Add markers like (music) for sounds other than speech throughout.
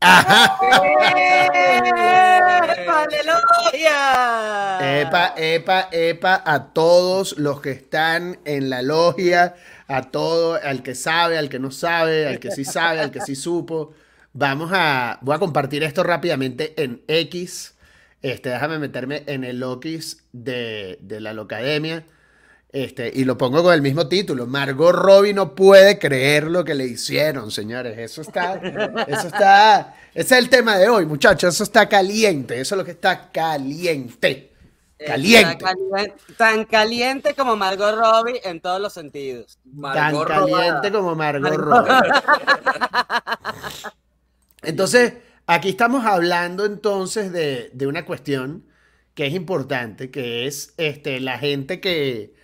¡Ajá! ¡Epa, aleluya! Epa, epa, epa, a todos los que están en la logia, a todo, al que sabe, al que no sabe, al que sí sabe, al que sí supo. Vamos a, voy a compartir esto rápidamente en X. Este, déjame meterme en el Lokis de, de la Locademia. Este, y lo pongo con el mismo título. Margot Robbie no puede creer lo que le hicieron, señores. Eso está, (laughs) eso está, ese es el tema de hoy, muchachos. Eso está caliente. Eso es lo que está caliente. Caliente. Caliente- Tan caliente como Margot Robbie en todos los sentidos. Tan Margot caliente robada. como Margot Robbie. (laughs) Entonces, aquí estamos hablando entonces de, de una cuestión que es importante, que es este, la gente que,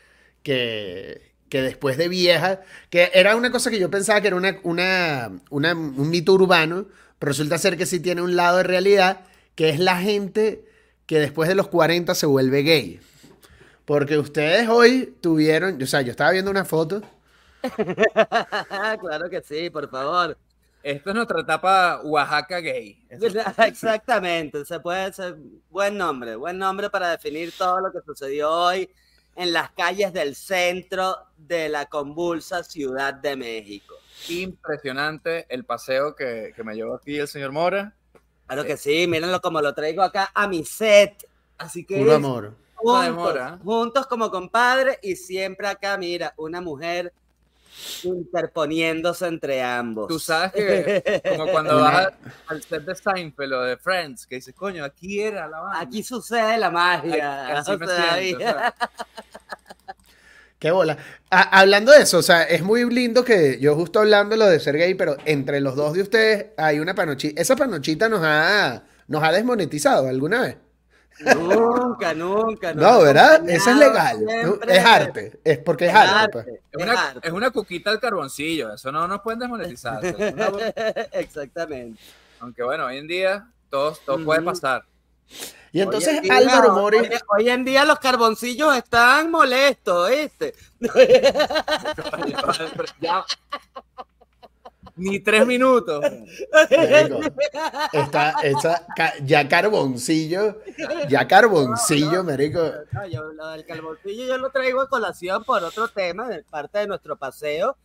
que, que después de vieja, que era una cosa que yo pensaba que era una, una, una- un mito urbano, pero resulta ser que sí tiene un lado de realidad, que es la gente que después de los 40 se vuelve gay. Porque ustedes hoy tuvieron, o sea, yo estaba viendo una foto. (laughs) claro que sí, por favor. Esto es nuestra etapa Oaxaca gay. (laughs) Exactamente, se puede ser buen nombre, buen nombre para definir todo lo que sucedió hoy en las calles del centro de la convulsa Ciudad de México. Impresionante el paseo que, que me llevó aquí el señor Mora. Claro que sí, mírenlo como lo traigo acá a mi set. Así que es amor. Juntos, Mora. juntos como compadre y siempre acá, mira, una mujer interponiéndose entre ambos. Tú sabes que como (laughs) cuando vas al- set de Seinfeld o de Friends, que dices, coño, aquí era la banda. Aquí sucede la magia. Así o me sea, siento, ahí- o sea, (laughs) Qué bola. A- hablando de eso, o sea, es muy lindo que yo justo hablando lo de ser gay, pero entre los dos de ustedes hay una panochita. Esa panochita nos ha, nos ha desmonetizado alguna vez. Nunca, nunca. No, ¿verdad? Eso es legal. siempre Es arte. Es porque es Es arte. arte, pues. es, una, es una cuquita al carboncillo, eso no nos pueden desmonetizar. una- (laughs) Exactamente. aunque bueno, hoy en día todo, todo puede Ujú. pasar. Y entonces Hoy en día- Álvaro Mori. Hoy, hoy en día los carboncillos están molestos, ¿viste? (laughs) (laughs) Ya. Ni tres minutos. marico, está, ca- ya carboncillo. Ya carboncillo, marico. No, yo, lo del carboncillo yo lo traigo a colación por otro tema, de parte de nuestro paseo,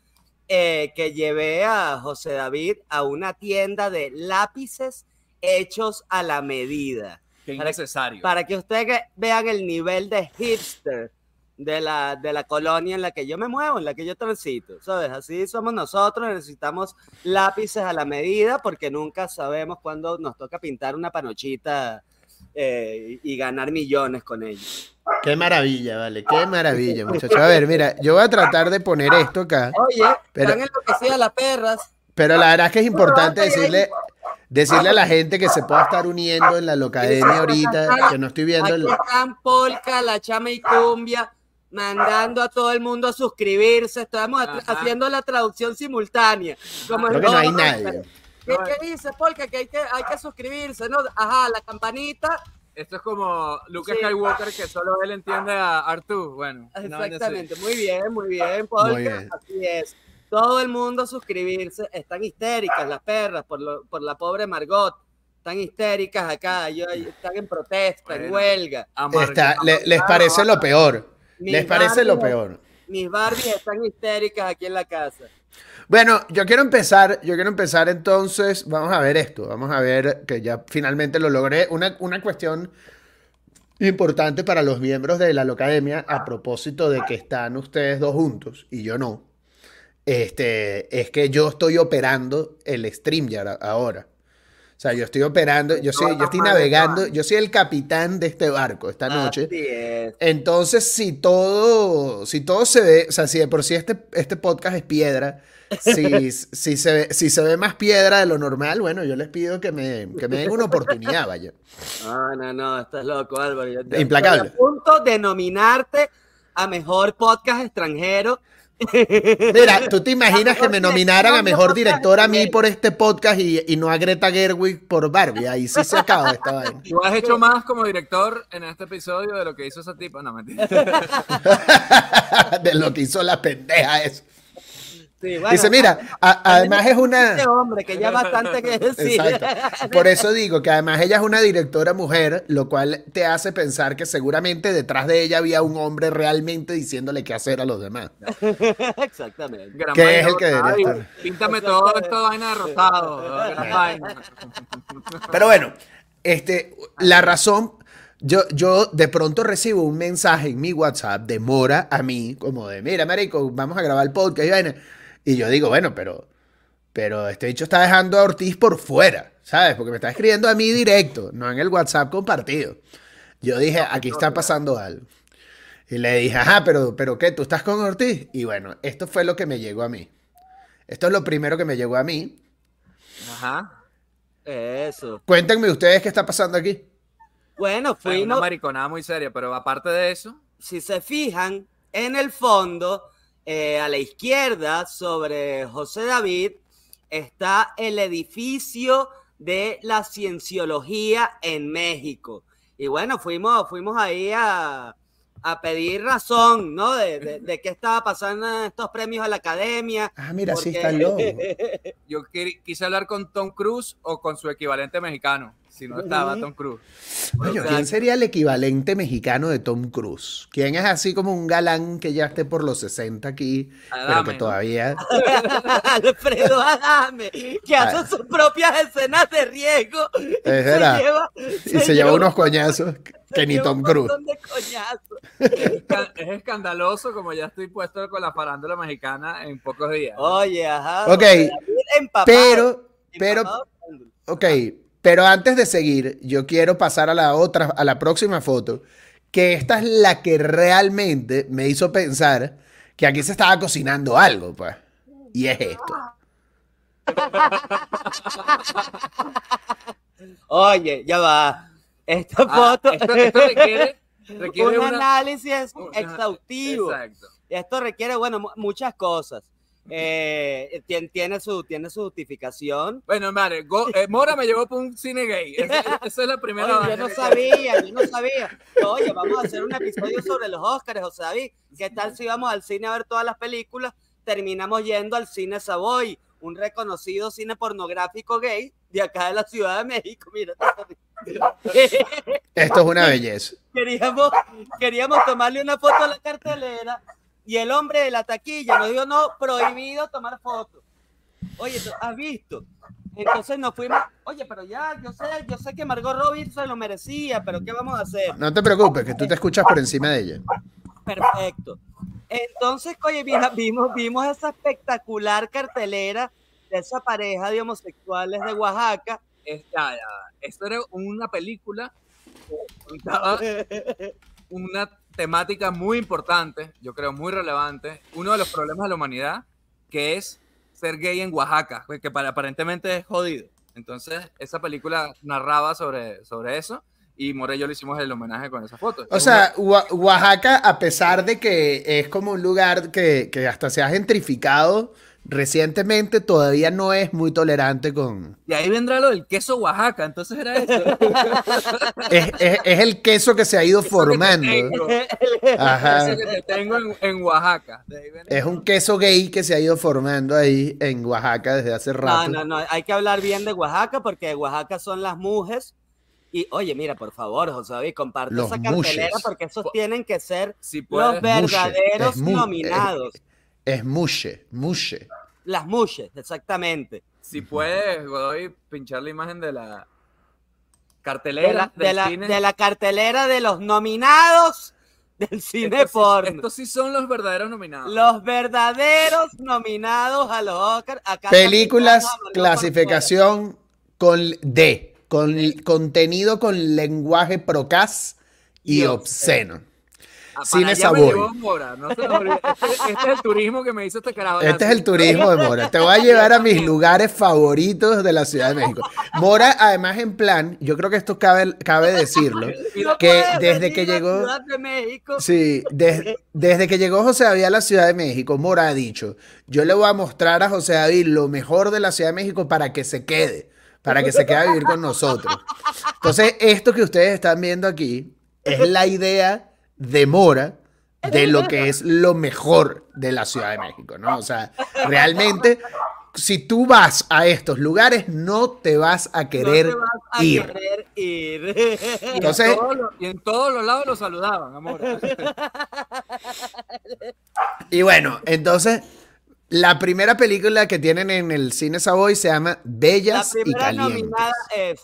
eh, que llevé a José David a una tienda de lápices hechos a la medida. Qué Para- innecesario. Para que ustedes vean el nivel de hipster de la, de la colonia en la que yo me muevo, en la que yo transito, ¿sabes? Así somos nosotros, necesitamos lápices a la medida porque nunca sabemos cuándo nos toca pintar una panochita eh, y ganar millones con ellos. Qué maravilla, vale. Qué maravilla, muchachos. A ver, mira, yo voy a tratar de poner esto acá. Oye, Pero- están enloquecidas las perras. Pero la verdad es que es importante decirle, decirle a la gente que se pueda estar uniendo en la locademia ahorita, que no estoy viendo Aquí el... están Polka, la chama y cumbia, mandando a todo el mundo a suscribirse. Ajá. haciendo la traducción simultánea. Como Creo en que no hay nadie. ¿Qué, qué dice Polka? Que hay, que hay que suscribirse, ¿no? Ajá, la campanita. Esto es como Luke Sí. Skywalker, que solo él entiende a Artu. Bueno. Exactamente. Muy bien, muy bien, Polka. Muy bien. Así es. Todo el mundo a suscribirse. Están histéricas las perras por, lo- por la pobre Margot. Están histéricas acá. ellos- están en protesta, en Bueno. huelga. Amarga- Está, le- les parece lo peor. Les parece lo peor. Mis Barbies están histéricas aquí en la casa. Bueno, yo quiero empezar, yo quiero empezar entonces, vamos a ver esto, vamos a ver que ya finalmente lo logré. Una, una cuestión importante para los miembros de la Locademia a propósito de que están ustedes dos juntos y yo no. Este, es que yo estoy operando el StreamYard ahora. O sea, yo estoy operando, yo soy, yo estoy navegando, yo soy el capitán de este barco esta noche. Así es. Entonces, si todo, si todo se ve, o sea, si de por sí este, este podcast es piedra, si, (laughs) si, se ve, si se ve más piedra de lo normal, bueno, yo les pido que me, que me den una oportunidad, vaya. No, no, no, estás loco, Álvaro. Yo Implacable. estoy A punto de nominarte a mejor podcast extranjero. Mira, (laughs) ¿tú te imaginas que me nominaran a mejor director a mí por este podcast y, y no a Greta Gerwig por Barbie? Ahí sí se acaba esta vaina. Tú has hecho más como director en este episodio de lo que hizo esa tipa. No, mentira. (laughs) De lo que hizo la pendeja eso. Sí, bueno, Dice, mira, a- además es una... Este hombre que ya bastante que (laughs) decir. Exacto. Por eso digo que además ella es una directora mujer, lo cual te hace pensar que seguramente detrás de ella había un hombre realmente diciéndole qué hacer a los demás. (laughs) Exactamente. Gran ¿Qué vaina es el que debería estar? Píntame todo esta vaina de rosado. Pero bueno, este, la razón, yo, yo de pronto recibo un mensaje en mi WhatsApp de Mora a mí, como de, mira, marico, vamos a grabar el podcast y vaina. Y yo digo, bueno, pero, pero este dicho está dejando a Ortiz por fuera, ¿sabes? Porque me está escribiendo a mí directo, no en el WhatsApp compartido. Yo dije, aquí está pasando algo. Y le dije, ajá, pero, pero ¿qué? ¿Tú estás con Ortiz? Y bueno, esto fue lo que me llegó a mí. Esto es lo primero que me llegó a mí. Ajá. Eso. Cuéntenme ustedes qué está pasando aquí. Bueno, Fue una fuimos, mariconada muy seria, pero aparte de eso, si se fijan, en el fondo, eh, a la izquierda, sobre José David, está el edificio de la cienciología en México. Y bueno, fuimos, fuimos ahí a, a pedir razón, ¿no? De, de- de qué estaba pasando en estos premios a la academia. Ah, mira, sí porque- está el logo. (laughs) yo quise hablar con Tom Cruise o con su equivalente mexicano, si no estaba. Tom Cruise. Coño, ¿quién sería el equivalente mexicano de Tom Cruise? ¿Quién es así como un galán que ya esté por los 60 aquí, pero que todavía... (laughs) Alfredo Adame, que hace Ah. sus propias escenas de riesgo. Es verdad. lleva- Y se lleva lleva unos un- coñazos que ni Tom un Cruise. montón de coñazos. Es esca- es escandaloso como ya estoy puesto con la farándula mexicana en pocos días. Oye, ajá. Ok, empapado, Pero, pero, empapado. ok, pero antes de seguir, yo quiero pasar a la otra, a la próxima foto, que esta es la que realmente me hizo pensar que aquí se estaba cocinando algo, pues. Y es esto. (laughs) Oye, ya va. Esta Ah, foto esto, esto requiere, (laughs) requiere un una- análisis exhaustivo. Exacto. Esto requiere, bueno, mu- muchas cosas. Eh, tien- tiene, su, tiene su justificación. Bueno, madre, go- eh, Mora me llevó por un cine gay. Esa, esa es la primera Oye, yo no sabía, yo no (laughs) sabía. Oye, vamos a hacer un episodio sobre los Oscars, José David. ¿Qué tal si vamos al cine a ver todas las películas? Terminamos yendo al cine Savoy, un reconocido cine pornográfico gay de acá de la Ciudad de México. Mira, Esto es una belleza. queríamos, queríamos tomarle una foto a la cartelera y el hombre de la taquilla nos dijo, no, prohibido tomar fotos. Oye, ¿tú ¿has visto? Entonces nos fuimos, oye, pero ya, yo sé, yo sé que Margot Robbie se lo merecía, pero ¿qué vamos a hacer? No te preocupes, que tú te escuchas por encima de ella. Perfecto. Entonces, oye, mira, vimos, vimos esa espectacular cartelera de esa pareja de homosexuales de Oaxaca. Es- ya, ya. Esto era una película que contaba una temática muy importante, yo creo muy relevante, uno de los problemas de la humanidad, que es ser gay en Oaxaca, pues, que para, aparentemente es jodido. Entonces, esa película narraba sobre, sobre eso y More y yo le hicimos el homenaje con esa foto. O sea, Oa- Oaxaca, a pesar de que es como un lugar que, que hasta se ha gentrificado recientemente, todavía no es muy tolerante con... y ahí vendrá lo del queso Oaxaca, entonces era eso. (laughs) Es, es- es el queso que se ha ido formando. Tengo, Ajá. que te tengo en, en Oaxaca. Es un queso gay que se ha ido formando ahí en Oaxaca desde hace No, rato. no, no, hay que hablar bien de Oaxaca porque de Oaxaca son las mujes. Y oye, mira, por favor, José David, comparte Los esa cartelera mushes. porque esos tienen que ser Si los verdaderos nominados. Es mushe, mushe. Las mushes, exactamente. Si puedes, Godoy, pinchar la imagen de la De la, cartelera de la- de la cartelera de los nominados del cine estos, sí- porno. estos sí son los verdaderos nominados. Los verdaderos nominados a los Oscars. Acá Películas, clasificación con D, con contenido con lenguaje procas y Y obsceno. Cine Mora, no olvide. Este, este es el turismo que me hizo este carajo. Este es el turismo de Mora. Te voy a llevar a mis lugares favoritos de la Ciudad de México. Mora, además, en plan, yo creo que esto cabe, cabe decirlo. (laughs) No que desde que llegó- Ciudad de México. Sí, des- desde que llegó José David a la Ciudad de México, Mora ha dicho, yo le voy a mostrar a José David lo mejor de la Ciudad de México para que se quede, para que se quede a vivir con nosotros. Entonces, esto que ustedes están viendo aquí es la idea de Mora de lo que es lo mejor de la Ciudad de México, ¿no? O sea, realmente, si tú vas a estos lugares, no te vas a querer no te vas a ir. querer ir. Y, Entonces- en todos los, y en todos los lados lo saludaban, amor. (laughs) Y bueno, entonces, la primera película que tienen en el cine Savoy se llama La Bellas y primera Calientes. nominada es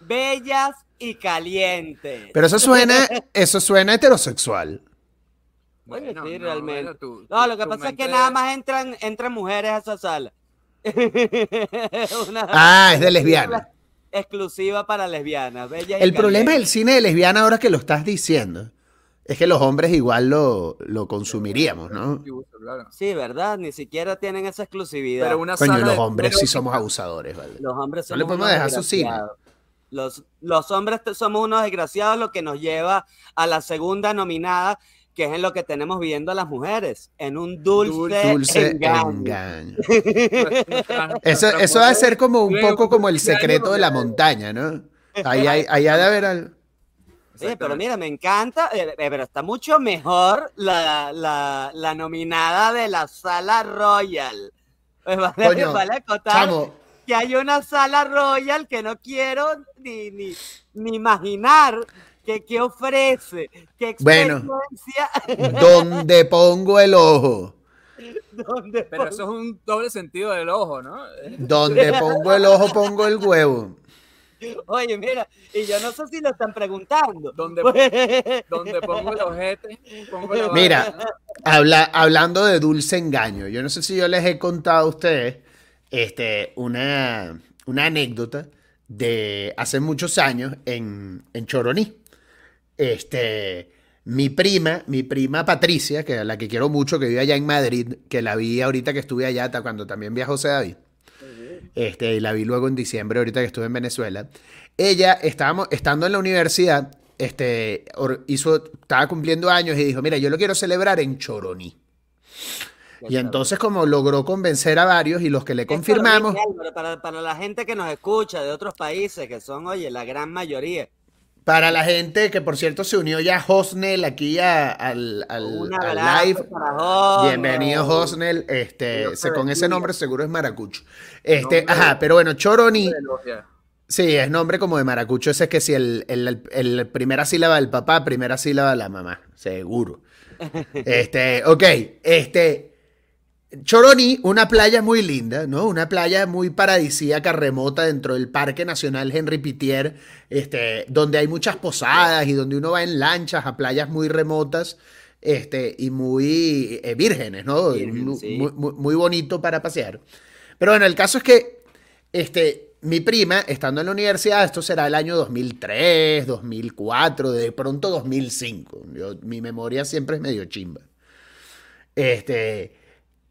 Bellas y Calientes. Pero eso suena, eso suena heterosexual. Bueno, sí, no, realmente. bueno, No, lo que pasa es que nada más entran, entran mujeres a esa sala. (laughs) Una Ah, es de lesbiana. exclusiva para lesbianas. El problema del cine de lesbiana, ahora que lo estás diciendo, es que los hombres igual lo, lo consumiríamos, ¿no? Sí, ¿verdad? Ni siquiera tienen esa exclusividad. Pero una Coño, sala los hombres sí somos abusadores, ¿vale? Los hombres No le somos podemos dejar su cine. Los, los hombres somos unos desgraciados, lo que nos lleva a la segunda nominada, que es en lo que tenemos viendo a las mujeres, en un dulce, Dulce engaño. (laughs) Eso, eso va a ser como un poco como el secreto de la montaña, ¿no? Ahí, hay- ahí ha de haber algo. Sí, pero mira, me encanta, eh, eh, pero está mucho mejor la, la, la nominada de la sala Royal. Pues vale, Coño, vale acotar Chamo, que hay una sala Royal que no quiero ni, ni, ni imaginar que, que ofrece, qué Bueno. experiencia (laughs) donde pongo el ojo, Pero eso es un doble sentido del ojo, ¿no? donde (laughs) pongo el ojo, pongo el huevo. Oye, mira, y yo no sé si lo están preguntando. ¿Dónde- (laughs) Pues, Donde pongo el ojete, pongo la Mira, habla, hablando de dulce engaño, yo no sé si yo les he contado a ustedes este, una, una anécdota de hace muchos años en, en Choroní. Este, mi prima, mi prima Patricia, que la que quiero mucho, que vive allá en Madrid, que la vi ahorita que estuve allá, cuando también vi a José David. Este, y la vi luego en diciembre, ahorita que estuve en Venezuela. Ella, estábamos, estando en la universidad, este, hizo, estaba cumpliendo años y dijo, mira, yo lo quiero celebrar en Choroní. Y entonces como logró convencer a varios y los que le confirmamos, para, para la gente que nos escucha de otros países, que son, oye, la gran mayoría. para la gente que por cierto se unió ya Hosnel aquí a- al, al- live. Bienvenido Hosnel, este, Dios se- con ese nombre seguro es Maracucho. Este, Nombre ajá, de- pero bueno, logia. sí, es nombre como de Maracucho, ese es que si el, el, el- el primera sílaba del papá, primera sílaba de la mamá, seguro. (laughs) Este, ok, este, Choroní, una playa muy linda, ¿no? Una playa muy paradisíaca, remota dentro del Parque Nacional Henry Pittier, este, donde hay muchas posadas y donde uno va en lanchas a playas muy remotas, este, y muy eh, vírgenes, ¿no? Virgen, muy, sí. muy- muy- muy bonito para pasear. Pero bueno, el caso es que, este, mi prima, estando en la universidad, esto será el año 2003, 2004, de pronto 2005. Yo- mi memoria siempre es medio chimba. Este,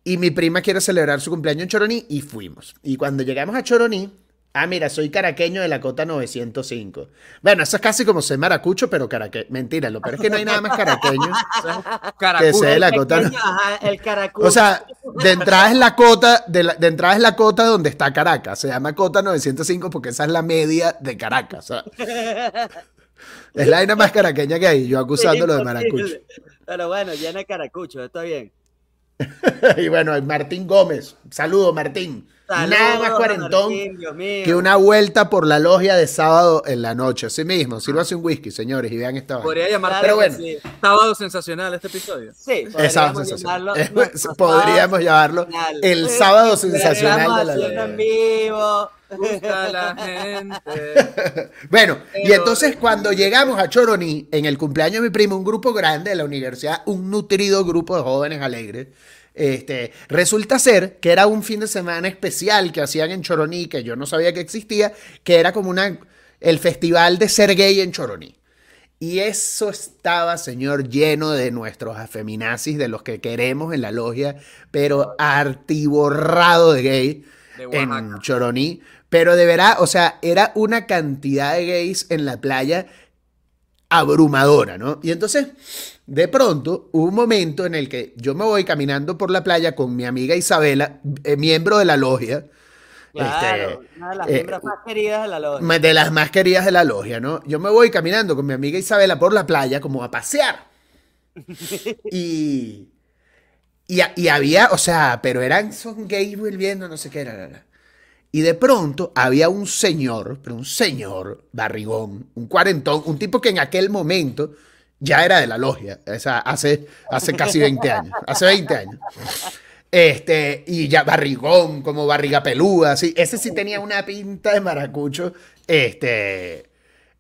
y mi prima quiere celebrar su cumpleaños en Choroní y fuimos. Y cuando llegamos a Choroní, ah, mira, soy caraqueño de la cota 905. Bueno, eso es casi como ser maracucho, pero caraqueño. Mentira, lo peor es que no hay nada más caraqueño (laughs) que ser de la cota. pequeño, ajá, el caracol. O sea, de entrada es la cota, de, la- de entrada es la cota donde está Caracas. Se llama cota 905 porque esa es la media de Caracas. o sea. es la vaina más caraqueña que hay, yo acusándolo de maracucho. Pero bueno, llena de caracucho, está bien. (laughs) y bueno, Martín Gómez. Saludo, Martín. Nada más cuarentón que una vuelta por la logia de sábado en la noche. Así mismo, sírvase un whisky, señores, y vean esta. Podría llamarse Pero bueno. sí. sábado sensacional este episodio. Sí, podríamos sensación. llamarlo (laughs) Podríamos llamarlo sensacional. el sábado sensacional de la en logia. vivo. Gusta la gente. (laughs) Bueno, y entonces cuando llegamos a Choroní, en el cumpleaños de mi primo, un grupo grande de la universidad, un nutrido grupo de jóvenes alegres, este, resulta ser que era un fin de semana especial que hacían en Choroní, que yo no sabía que existía, que era como una, el festival de ser gay en Choroní. Y eso estaba, señor, lleno de nuestros afeminazis, de los que queremos en la logia, pero artiborrado de gay De en. Choroní. Pero de verdad, o sea, era una cantidad de gays en la playa abrumadora, ¿no? Y entonces, de pronto, hubo un momento en el que yo me voy caminando por la playa con mi amiga Isabela, eh, miembro de la logia. Claro, este, una de las eh, más queridas de la logia. de las más queridas de la logia, ¿no? Yo me voy caminando con mi amiga Isabela por la playa como a pasear. (laughs) Y, y, y había, o sea, pero eran, son gays volviendo, no sé qué era. Y de pronto había un señor, pero un señor barrigón, un cuarentón, un tipo que en aquel momento ya era de la logia, o sea, hace, hace casi 20 años, hace 20 años. Este, y ya barrigón, como barriga peluda, así. Ese sí tenía una pinta de maracucho, este,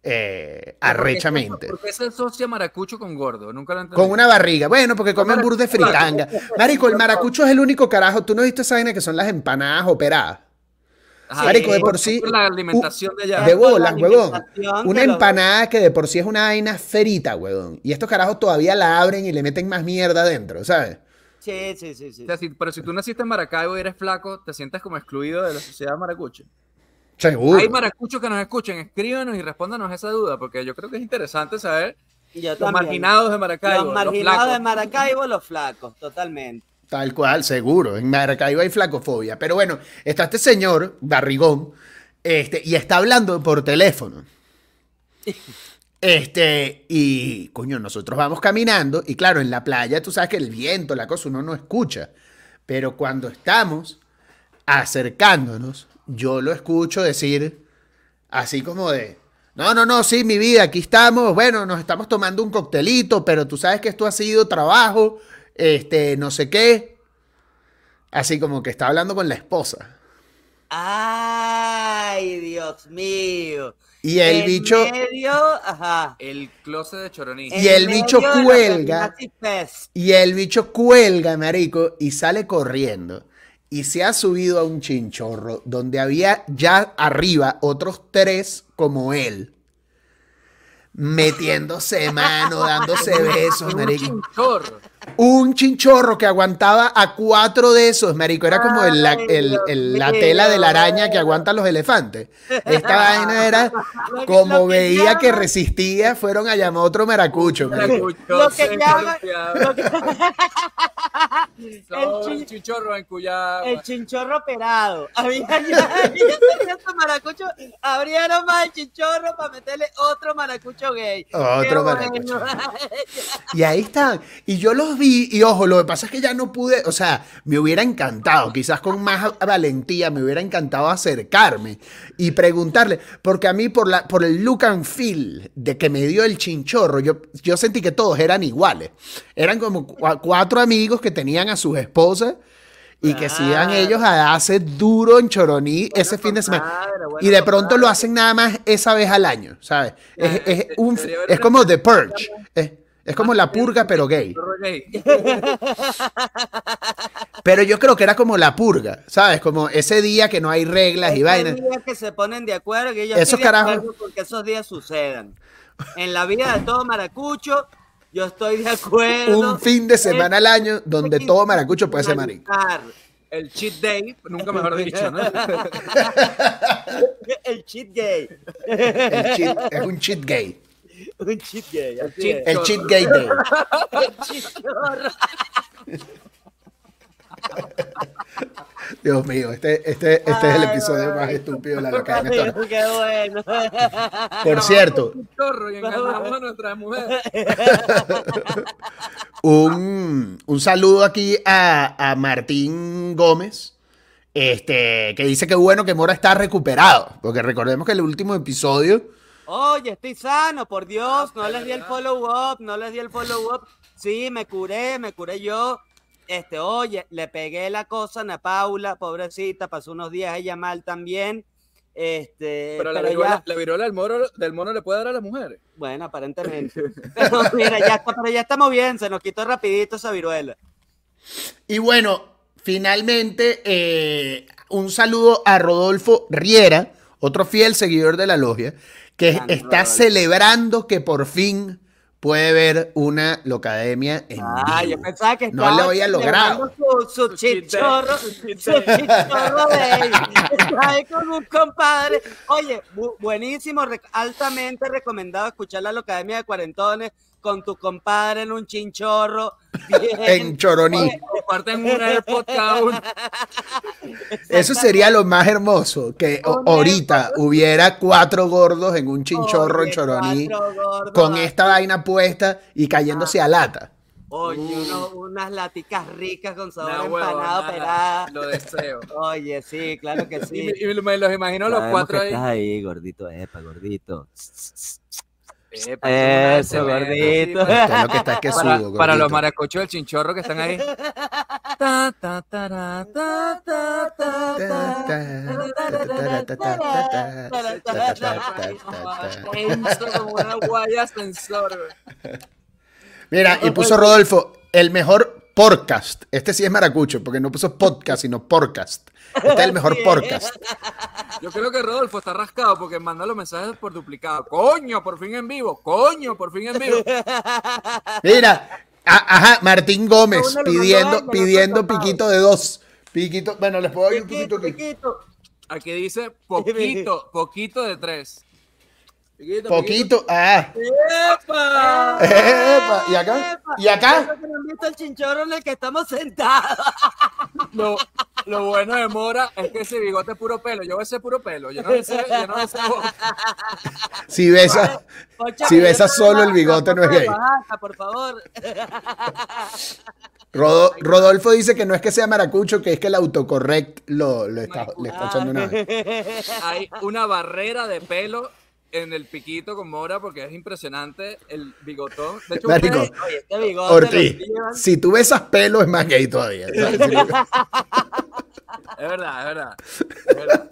eh, arrechamente. ¿Por qué se asocia maracucho con gordo? Nunca lo entendí. Con una barriga. Bueno, porque comen burde de fritanga. Marico, el maracucho es el único carajo. ¿Tú no viste esa vaina que son las empanadas operadas? Ajá, Marico, de por- sí, por La alimentación de allá. De bolas, huevón. Una los- empanada que de por sí es una vaina ferita, huevón. Y estos carajos todavía la abren y le meten más mierda adentro, ¿sabes? Sí, sí, sí, sí. O sea, si- pero si tú naciste en Maracaibo y eres flaco, te sientes como excluido de la sociedad maracucha. Seguro. Hay maracuchos que nos escuchen, escríbanos y respóndanos esa duda, porque yo creo que es interesante saber Yo los marginados de Maracaibo. Los marginados de flacos. Maracaibo, los flacos, totalmente. Tal cual, seguro. En Maracaibo hay flacofobia. Pero bueno, está este señor, barrigón, este, y está hablando por teléfono. Este, y coño, nosotros vamos caminando, y claro, en la playa tú sabes que el viento, la cosa, uno no escucha. Pero cuando estamos acercándonos, yo lo escucho decir así como de, no, no, no, sí, mi vida, aquí estamos, bueno, nos estamos tomando un coctelito, pero tú sabes que esto ha sido trabajo, este, no sé qué. Así como que está hablando con la esposa. Ay, Dios mío. Y el En bicho, medio, ajá. El closet de Choroní. Y En el bicho cuelga. Y el bicho cuelga, marico, y sale corriendo. Y se ha subido a un chinchorro donde había ya arriba otros tres como él. Metiéndose mano, (laughs) dándose besos, Un marico. chinchorro. Un chinchorro que aguantaba a cuatro de esos, marico. Era como el- el- el- la tela de la araña que aguantan los elefantes. Esta vaina era que- (laughs) como que veía que llama- resistía, fueron a llamar a otro maracucho, marico. Maracucho Lo que se llama- golpeaba. lo que- (laughs) El chin- chinchorro en Cuyaba. El chinchorro operado. Había ya, ya estos maracuchos abrieron más el chinchorro para meterle otro maracucho gay. Otro Qué maracucho. bueno. Y ahí están. Y yo los vi, y ojo, lo que pasa es que ya no pude, o sea, me hubiera encantado, quizás con más valentía, me hubiera encantado acercarme y preguntarle, porque a mí por, la, por el look and feel de que me dio el chinchorro, yo, yo sentí que todos eran iguales. Eran como cua- cuatro amigos que tenían a sus esposas y que se iban Claro. ellos a darse duro en Choroní ese fin de semana. bueno, Y de pronto lo hacen nada más esa vez al año, ¿sabes? Es, es un- debería haber es una como The Purge. Es, es como la purga, pero gay. (laughs) Pero yo creo que era como la purga, ¿sabes? Como ese día que no hay reglas y vainas. día que se ponen de acuerdo, que yo Esos carajos. acuerdo con que esos días sucedan. En la vida de todo maracucho, yo estoy de acuerdo. Un fin de semana al año donde todo maracucho puede ser marico. El cheat day, nunca mejor dicho, ¿no? (laughs) El cheat gay. El cheat- es un cheat gay. Un cheat gay. cheat- es. El cheat gay day. El. (laughs) Dios mío, este, este, este es el episodio más estúpido de la hora. (laughs) Qué bueno. Por cierto, (laughs) un, un saludo aquí a, a Martín Gómez, este, que dice que bueno que Mora está recuperado, porque recordemos que el último episodio Oye, estoy sano, por Dios, no les di el follow up, no les di el follow up. Sí, me curé, me curé yo. Este, oye, le pegué la cosa a Ana Paula, pobrecita, pasó unos días ella mal también. Este, Pero la pero viruela, ya, la viruela del, mono, del mono le puede dar a las mujeres. bueno, aparentemente. (laughs) Pero mira, ya, está- pero ya estamos bien, se nos quitó rapidito esa viruela. Y bueno, finalmente, eh, un saludo a Rodolfo Riera, otro fiel seguidor de la logia, que está celebrando que por fin puede ver una locademia en Ah, yo pensaba que No estaba lo había logrado. Su, su chichorro, su chichorro de él. (laughs) Está ahí con un compadre. Oye, bu- buenísimo, altamente recomendado escuchar la Academia de Cuarentones con tu compadre en un chinchorro. (laughs) bien. En Choroní. Comparten un AirPod cada uno. (laughs) Eso sería lo más hermoso, que Un ahorita hubiera cuatro gordos en un chinchorro en Oye, Choroní cuatro gordos, con esta vaina puesta y cayéndose a lata. Oye, Uh. uno- unas laticas ricas con sabor Nah, a huevo, empanada nada, operada. Lo deseo. (laughs) Oye, sí, claro que Y, sí. me, y me los imagino los cuatro que ahí. estás ahí, gordito, epa, gordito. Eso, gordito. lo que está es que Para, subo, para los maracochos del chinchorro que están ahí. Mira, y puso Rodolfo, el mejor podcast. Este sí es maracucho, porque no puso podcast, sino podcast. Este es el mejor Sí. podcast. Yo creo que Rodolfo está rascado porque manda los mensajes por duplicado. Coño, por fin en vivo. Coño, por fin en vivo. Mira, a- ajá, Martín Gómez pidiendo, pidiendo piquito de dos. Piquito, bueno, les puedo dar un Piquito, piquito aquí. piquito. Aquí dice poquito, poquito de tres. Poquito, Poquito, ah. ¡Epa! Epa, ¿Y acá? Epa. ¿Y acá? Que no han visto el chinchorro en el que estamos sentados. (laughs) Lo, lo bueno de Mora es que ese bigote es puro pelo. Yo besé puro pelo. Yo no besé, yo no boca. Si besas, Si yo solo el bigote, no es gay. Por favor. Rodo- Rodolfo dice que no es que sea maracucho, que es que el autocorrect lo, lo está, le está echando una. Hay una barrera de pelo en el piquito con Mora porque es impresionante el bigotón. De hecho, Marico, ustedes- Oye, este bigote Ortiz, si tú besas pelo es más gay todavía. (laughs) es verdad, es verdad. Es verdad.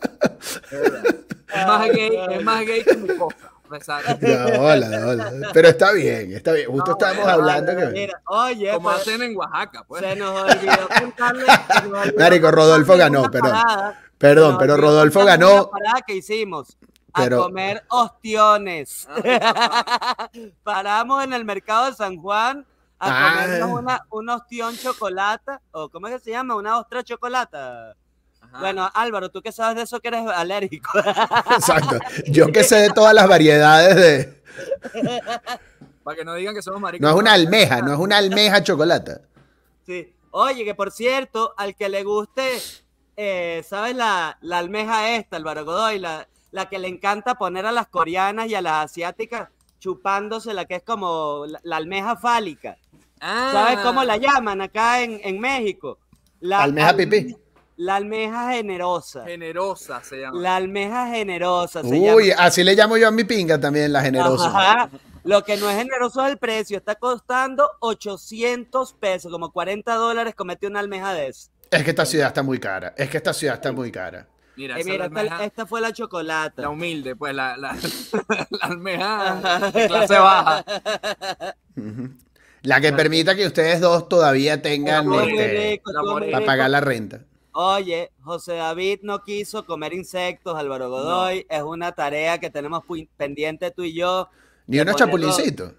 Es, verdad. Es más gay, es más gay que mi cosa. No, hola, hola. Pero está bien, está bien. Justo No, estábamos bueno, hablando vale, que. mira, oye, Como pues, hacen en Oaxaca, pues. se nos olvidó contarle. Marico, Rodolfo ganó, perdón. parada, Perdón, pero Rodolfo ganó. parada que hicimos. Pero- A comer ostiones. (laughs) Paramos en el mercado de San Juan a Ah. comernos una, un ostión chocolata, o ¿cómo es que se llama? Una ostra chocolata. Ajá. Bueno, Álvaro, tú que sabes de eso que eres alérgico. (laughs) Exacto. Yo que sé de todas las variedades de. (laughs) Para que no digan que somos maricos. No es una almeja, no es una almeja chocolata. Sí. Oye, que por cierto, al que le guste, eh, ¿sabes la, la almeja esta, Álvaro Godoy? La, la que le encanta poner a las coreanas y a las asiáticas chupándose la que es como la, la almeja fálica. Ah. ¿Sabes cómo la llaman acá en, en México? La Almeja al- pipí. La almeja generosa. Generosa se llama. La almeja generosa se Uy, llama. así le llamo yo a mi pinga también, la generosa. Ajá. Lo que no es generoso es el precio. Está costando 800 pesos, como 40 dólares comete una almeja de eso. Es que esta ciudad está muy cara. Es que esta ciudad está muy cara. Mira, Eh, mira, esta, almeja- esta fue la chocolata. la humilde, pues la, la, (laughs) la almeja de clase baja. La que permita que ustedes dos todavía tengan este, para pagar la renta. Oye, José David no quiso comer insectos, Álvaro Godoy. Es una tarea que tenemos pendiente tú y yo. Ni unos chapulincitos.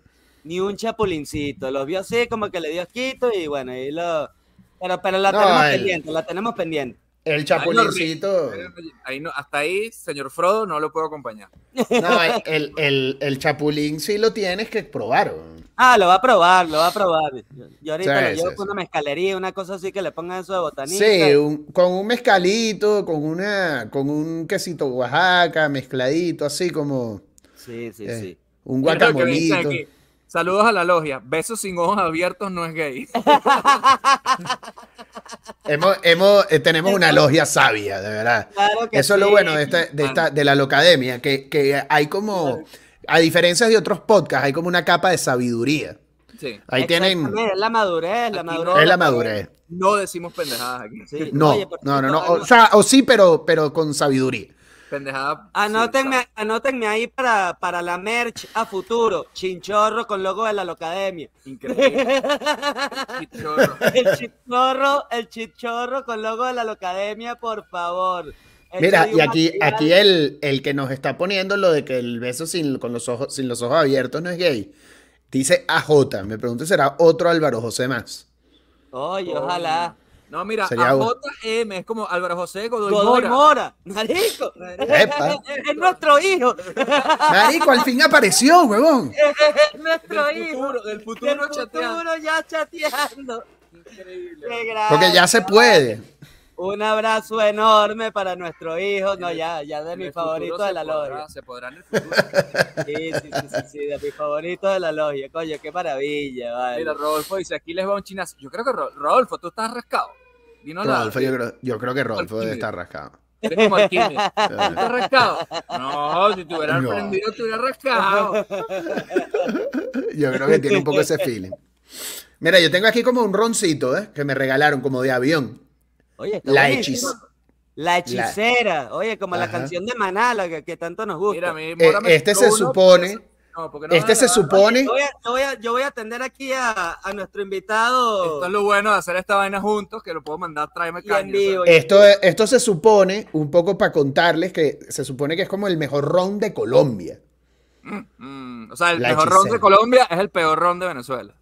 Ni un chapulincito. Los vio así, como que le dio asquito y bueno, y lo. Pero, pero la No, tenemos el- pendiente, la tenemos pendiente. El chapulincito. Ahí, no, hasta ahí, señor Frodo, no lo puedo acompañar. No, el, el, el chapulín sí lo tienes que probar. Ah, lo va a probar, lo va a probar. Yo, ahorita Sí, lo llevo sí, con sí. una mezcalería, una cosa así que le pongan eso de botanita. Sí, un- con un mezcalito, con una, con un quesito Oaxaca mezcladito, así como sí, sí. eh, sí. un guacamolito. Saludos a la logia. Besos sin ojos abiertos no es gay. (laughs) Hemos, hemos, eh, tenemos una logia sabia, de verdad. Claro que Eso es lo bueno de, esta, de, esta, de la locademia, que, que hay como, a diferencia de otros podcasts, hay como una capa de sabiduría. Sí. Ahí tienen, Es la madurez, la madurez. no, es la madurez. No decimos pendejadas aquí. Sí. No, Oye, no, no, no. O, sea, o sí, pero, pero con sabiduría. Pendejadas. Anótenme, anótenme ahí para, para la merch a futuro. Chinchorro con logo de la locademia. increíble. (laughs) Chichorro. El chichorro, el chichorro con logo de la locademia, por favor. Hecho Mira, y aquí, aquí el, el que nos está poniendo lo de que el beso sin, con los ojos, sin los ojos abiertos no es gay, dice AJ. Me pregunto, ¿será otro Álvaro José más? Oye, ojalá. No, mira, Sería bueno. AJM es como Álvaro José Godoy, Godoy Mora. Mora, marico. Epa. Es, es nuestro hijo. Marico, al fin apareció, huevón. (laughs) Es nuestro Del hijo. futuro, del futuro Del chateando. futuro ya chateando. Increíble. Porque ya se puede. Un abrazo enorme para nuestro hijo. No, ya, ya de mi el favorito de la podrá- logia. Se podrá en el futuro. Sí, sí, sí, sí, sí, de mi favorito de la logia. Coño, qué maravilla, vale. Mira, Rodolfo dice, aquí les va un chinazo. Yo creo que, Ro- Rodolfo, tú estás rascado. Rodolfo, yo creo, yo creo que Rodolfo debe estar rascado. Eres como. (laughs) ¿Tú estás rascado? No, si te hubieras No. aprendido, te hubieras rascado. (laughs) Yo creo que tiene un poco ese feeling. Mira, yo tengo aquí como un roncito, ¿eh? Que me regalaron como de avión. Oye, La. La hechicera. Oye, como la canción de Manala que, que tanto nos gusta. Mira, a mí, Eh, este se uno supone- porque- no, porque no Este se supone. Yo voy, a, yo, voy a, yo voy a atender aquí a, a nuestro invitado Esto es lo bueno de hacer esta vaina juntos, que lo puedo mandar, tráeme vivo. Esto, esto se supone, un poco para contarles, que se supone que es como el mejor ron de Colombia. Mm, o sea, el La mejor ron de. Colombia es el peor ron de Venezuela.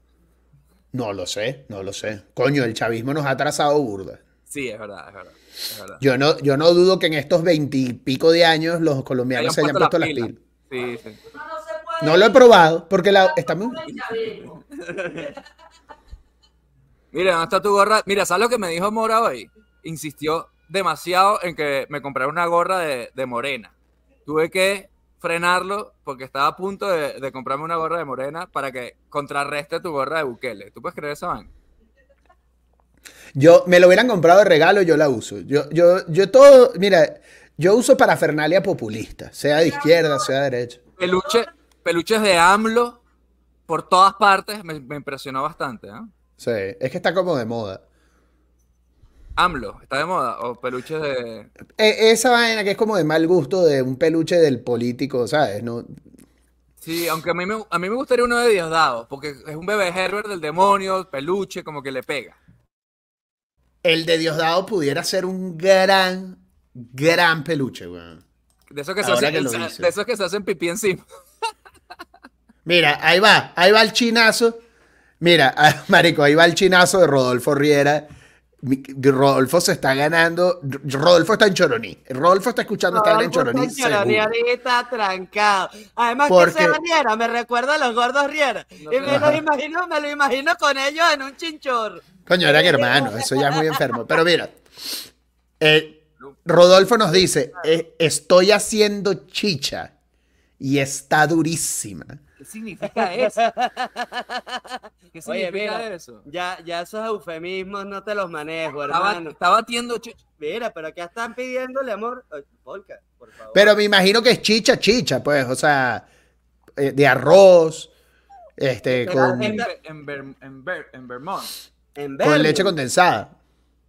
No lo sé, no lo sé. Coño, el chavismo nos ha trazado burda. Sí, es verdad, es verdad. Es verdad. Yo no, yo no dudo que en estos veintipico de años los colombianos Hayan se hayan puesto las las pilas. pilas. Sí, sí. No lo he probado, porque la, está muy... (laughs) Mira, ¿dónde está tu gorra? Mira, ¿sabes lo que me dijo Mora hoy? Insistió demasiado en que me comprara una gorra de, de morena. Tuve que frenarlo porque estaba a punto de, de comprarme una gorra de morena para que contrarreste tu gorra de Bukele. ¿Tú puedes creer eso, man? Yo me lo hubieran comprado de regalo, yo la uso. Yo, yo, yo todo, mira, yo uso parafernalia populista, sea de izquierda, sea de derecha. Peluche, peluches de AMLO por todas partes me, me impresionó bastante. ¿eh? Sí, es que está como de moda. AMLO, ¿está de moda? O peluches de... E- esa vaina que es como de mal gusto de un peluche del político, ¿sabes? No, Sí, aunque a mí, me, a mí me gustaría uno de Diosdado, porque es un bebé Herbert del demonio, peluche, como que le pega. El de Diosdado pudiera ser un gran, gran peluche, weón. De esos que, se hacen, que de esos que se hacen pipí encima. (laughs) Mira, ahí va, ahí va el chinazo. Mira, (laughs) marico, ahí va el chinazo de Rodolfo Riera. Rodolfo se está ganando. Rodolfo está en Choroní. Rodolfo está escuchando estar en Choroní. Choroní seguro. ahorita trancado. Además Porque- que sea Riera, me recuerda a los gordos Riera. No y me lo imagino, me lo imagino con ellos en un chinchorro. Coño, eran hermanos, eso ya es muy enfermo. Pero mira, eh, Rodolfo nos dice: eh, Estoy haciendo chicha y está durísima. ¿Qué significa (laughs) eso? (laughs) ¿Qué Oye, significa mira, eso? Ya, ya esos eufemismos no te los manejo, Estaba, hermano. está batiendo chucha. Mira, pero acá están pidiéndole amor. Polka, por favor. Pero me imagino que es chicha, chicha, pues, o sea, eh, de arroz, este, con, En, en Ver- en Ver- en Vermont. en con leche condensada.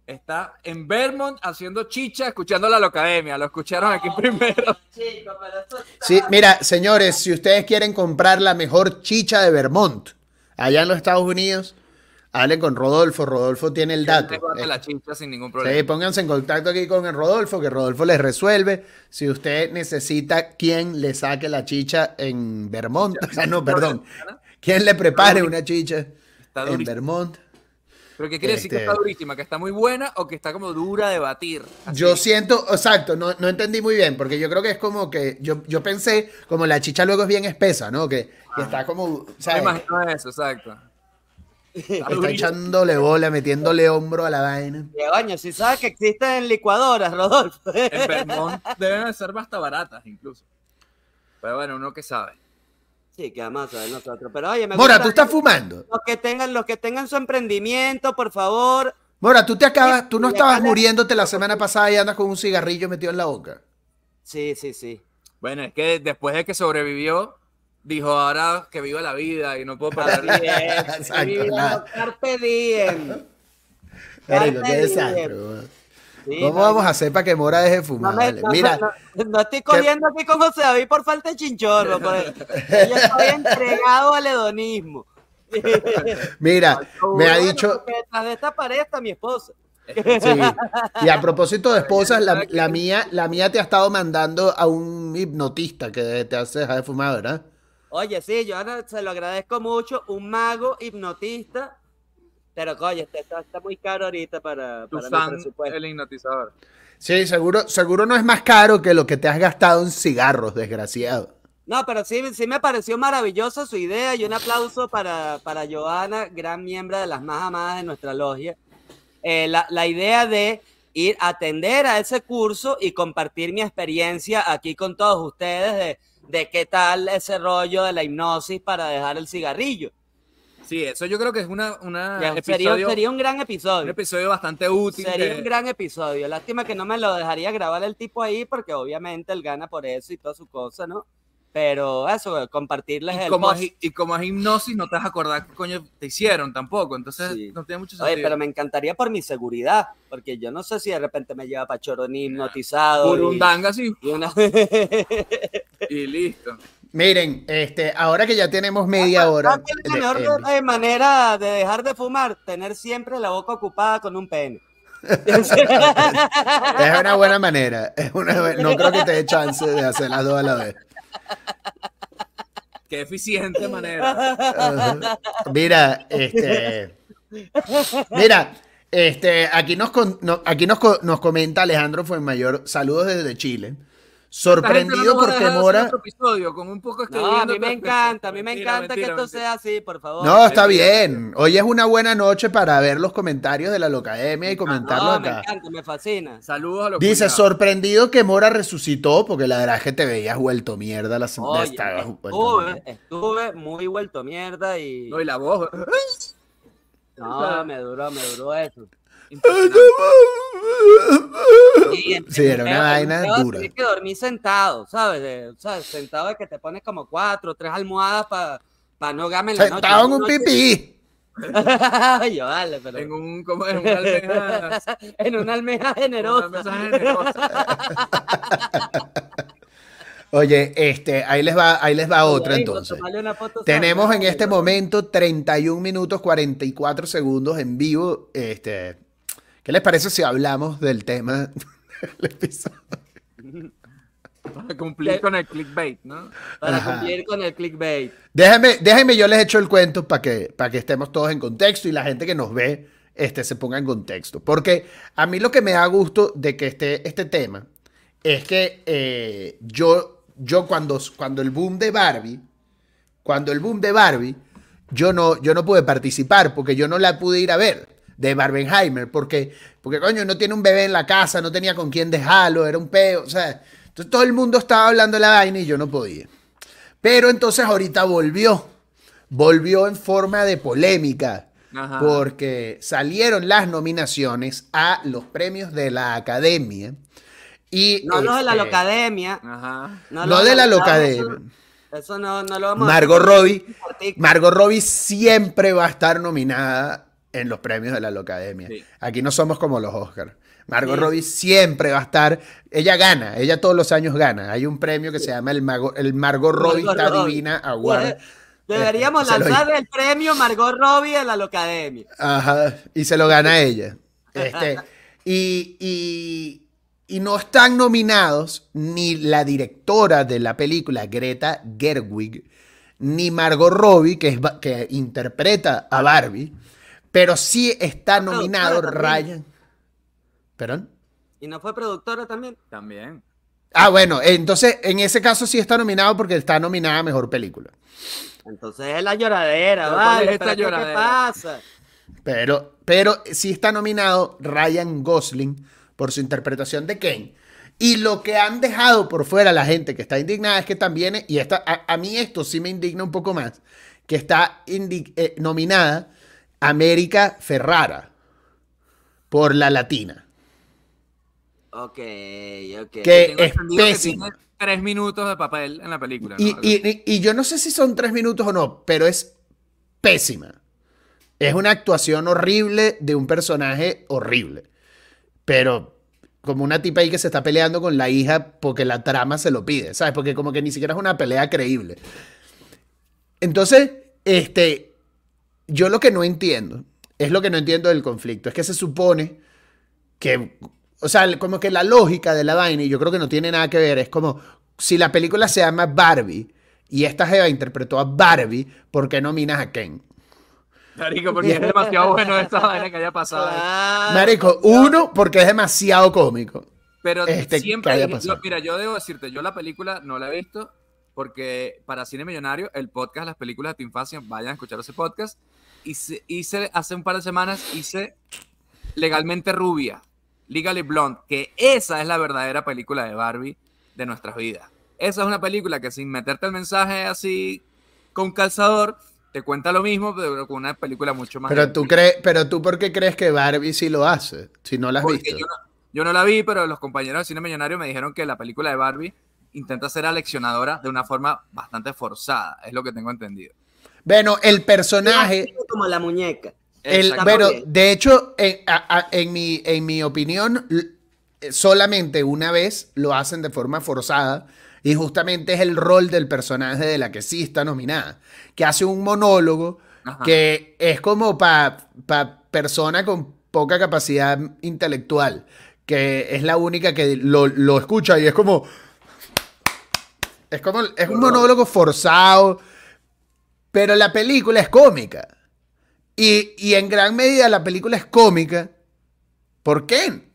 Está en Vermont haciendo chicha, escuchando la academia. Lo escucharon aquí primero. (laughs) Esto está- Sí, mira, señores, si ustedes quieren comprar la mejor chicha de Vermont, allá en los Estados Unidos, hablen con Rodolfo. Rodolfo tiene el dato. Eh, la chicha sin ningún Sí, pónganse en contacto aquí con el Rodolfo, que Rodolfo les resuelve. Si usted necesita quien le saque la chicha en Vermont, o sea, (laughs) no, perdón, quien le prepare una chicha en. Vermont. Pero ¿qué quiere decir que Este- está durísima? ¿Que está muy buena o que está como dura de batir? Así. Yo siento, exacto, no, no entendí muy bien, porque yo creo que es como que, yo, yo pensé, como la chicha luego es bien espesa, ¿no? Que, que está como, No me ¿sabes? imagino eso, exacto. Está echándole bola, metiéndole hombro a la vaina. Que, Coño, si sabes que existen licuadoras, Rodolfo. En Vermont deben de ser hasta baratas incluso. Pero bueno, uno que sabe. Sí, que vamos a ver nosotros. Pero oye, me Mora, gusta tú estás fumando. los que tengan, los que tengan su emprendimiento, por favor. Mora, tú te acabas, tú no estabas muriéndote la semana pasada y andas con un cigarrillo metido en la boca. Sí, sí, sí. Bueno, es que después de que sobrevivió, dijo ahora que viva la vida y no puedo vida. Exacto. Carpe diem. Carpe desastre, diem. Sí, ¿Cómo no, vamos a hacer para que Mora deje de fumar? vale? no, Mira, no, estoy cogiendo aquí con José David por falta de chinchorro. (laughs) por- yo estoy entregado al hedonismo. (laughs) mira, me ha dicho, Detrás de esta pared está mi esposa. Sí. Y a (laughs) propósito de esposas, la, la mía, la mía te ha estado mandando a un hipnotista que te hace dejar de fumar, ¿verdad? Oye, sí, yo se lo agradezco mucho. Un mago hipnotista. Pero, coño, está, está muy caro ahorita para, Tu para mi fan, presupuesto. el hipnotizador. Sí, seguro, seguro no es más caro que lo que te has gastado en cigarros, desgraciado. No, pero sí, sí me pareció maravillosa su idea y un aplauso para, para Joana, gran miembro de las más amadas de nuestra logia. Eh, la, la idea de ir a atender a ese curso y compartir mi experiencia aquí con todos ustedes de, de qué tal ese rollo de la hipnosis para dejar el cigarrillo. Sí, eso yo creo que es una, una Ya, sería, episodio, sería un gran un episodio. episodio bastante útil. Sería un gran episodio. Lástima que no me lo dejaría grabar el tipo ahí porque obviamente él gana por eso y toda su cosa, ¿no? Pero eso, compartirles y, el como post. es, y como es hipnosis, no te vas a acordar qué coño te hicieron tampoco. Entonces, Sí. no tiene mucho Oye, sentido. pero me encantaría por mi seguridad, porque yo no sé si de repente me lleva Pachorón hipnotizado. y- Burundanga, sí, y una- y listo. Miren, este, ahora que ya tenemos media hora. ¿Sabes cuál es la mejor de- manera de dejar de fumar? Tener siempre la boca ocupada con un pene. (laughs) es una buena manera. Es una bu- no creo que te dé chance de hacer las dos a la vez. Qué eficiente manera. Mira, este. Mira, este, aquí nos, con- no- aquí nos, nos comenta Alejandro Fuenmayor, saludos desde Chile. Sorprendido no porque Mora. episodio con un poco No, a mí me encanta, a mí me Mentira, encanta que mentira, esto mentira. sea así, por favor. No, está bien. Hoy es una buena noche para ver los comentarios de la Locademia y comentarlos No, me acá. encanta, me fascina. Saludos a los Dice, cuñados. sorprendido que Mora resucitó, porque la verdad es que te veías vuelto mierda la semana. Estuve, estuve muy vuelto mierda y... No, y la voz. No, me duró, me duró eso. Sí, era una vaina dura. Es que dormí sentado, ¿sabes? O sea, sentado de que te pones como cuatro o tres almohadas para no game en la noche. Sentado en un Una pipí. (laughs) Yo, vale, pero... En un, como en una almeja. (laughs) en una almeja una generosa. mesa (laughs) generosa. Oye, este, ahí les va, ahí les va otra entonces. una foto Tenemos en este momento 31 minutos 44 segundos en vivo. Este, ¿qué les parece si hablamos del tema del episodio? Para (laughs) cumplir con el clickbait, ¿no? Para Ajá. cumplir con el clickbait. Déjenme, déjenme, yo les echo el cuento para que, para que estemos todos en contexto y la gente que nos ve este, se ponga en contexto. Porque a mí lo que me da gusto de que esté este tema es que eh, yo, yo cuando, cuando el boom de Barbie, cuando el boom de Barbie, yo no, yo no pude participar porque yo no la pude ir a ver de Barbenheimer porque, porque coño, no tiene un bebé en la casa, no tenía con quién dejarlo, era un peo, o sea, entonces todo el mundo estaba hablando de la vaina y yo no podía. Pero entonces ahorita volvió. Volvió en forma de polémica. Ajá. Porque salieron las nominaciones a los premios de la academia. Y, No los de la este, locademia. Ajá. No, los de la locademia. Eso no, no lo vamos Margot a Robbie. Margot Robbie siempre va a estar nominada en los premios de la Locademia. Sí. Aquí no somos como los Oscars. Margot Sí. Robbie siempre va a estar. Ella gana, ella todos los años gana. Hay un premio que se llama el, Mago- el Margot Robbie Margot está Robbie. divina Award. Deberíamos lo- lanzar el premio Margot Robbie a la locademia. Ajá, y se lo gana ella. Este, y, y- y no están nominados ni la directora de la película, Greta Gerwig, ni Margot Robbie, que, es, que interpreta a Barbie, pero sí está nominado. Ryan. ¿Perdón? Y no fue productora también. También. Ah, bueno, entonces en ese caso sí está nominado porque está nominada a mejor película. Entonces es la lloradera, Pero ¿cuál vale. es esta pero ¿qué- ¿Qué lloradera? pasa? Pero, pero sí está nominado Ryan Gosling por su interpretación de Ken. Y lo que han dejado por fuera la gente que está indignada es que también, y esta, a, a mí esto sí me indigna un poco más, que está indi- eh, nominada América Ferrara por la latina. Ok, ok. Que- es entendido que tres minutos de papel en la película. Y, ¿no? y- y- y yo no sé si son tres minutos o no, pero es pésima. Es una actuación horrible de un personaje horrible. Pero como una tipa ahí que se está peleando con la hija porque la trama se lo pide, ¿sabes? Porque como que ni siquiera es una pelea creíble. Entonces, este, yo lo que no entiendo, es lo que no entiendo del conflicto, es que se supone que, o sea, como que la lógica de la vaina, y yo creo que no tiene nada que ver, es como si la película se llama Barbie y esta Jeva interpretó a Barbie, ¿por qué nominas a Ken? Marico, porque es demasiado bueno esta vaina que haya pasado. Marico, uno, porque es demasiado cómico. Pero este, siempre, que haya yo- pasado. mira, yo debo decirte, yo la película no la he visto porque para Cine Millonario, el podcast, las películas de tu infancia, vayan a escuchar ese podcast. Hice, hice hace un par de semanas, hice Legalmente Rubia. Legally Blonde, que esa es la verdadera película de Barbie de nuestras vidas. Esa es una película que sin meterte el mensaje así con calzador, te cuenta lo mismo, pero con una película mucho más. Pero tú crees, pero tú por qué crees que Barbie sí lo hace, si no la has Porque visto. Yo no, yo no la vi, pero los compañeros de cine millonario me dijeron que la película de Barbie intenta ser aleccionadora de una forma bastante forzada, es lo que tengo entendido. Bueno, el personaje, Como la muñeca. el, bueno, de hecho, en, a- a- en mi, en mi opinión, l- solamente una vez lo hacen de forma forzada y justamente es el rol del personaje de la que sí está nominada, que hace un monólogo Ajá. que es como para persona con poca capacidad intelectual, que es la única que lo, lo escucha y es como... Es como, es un monólogo forzado, pero la película es cómica. Y, y en gran medida la película es cómica por Ken,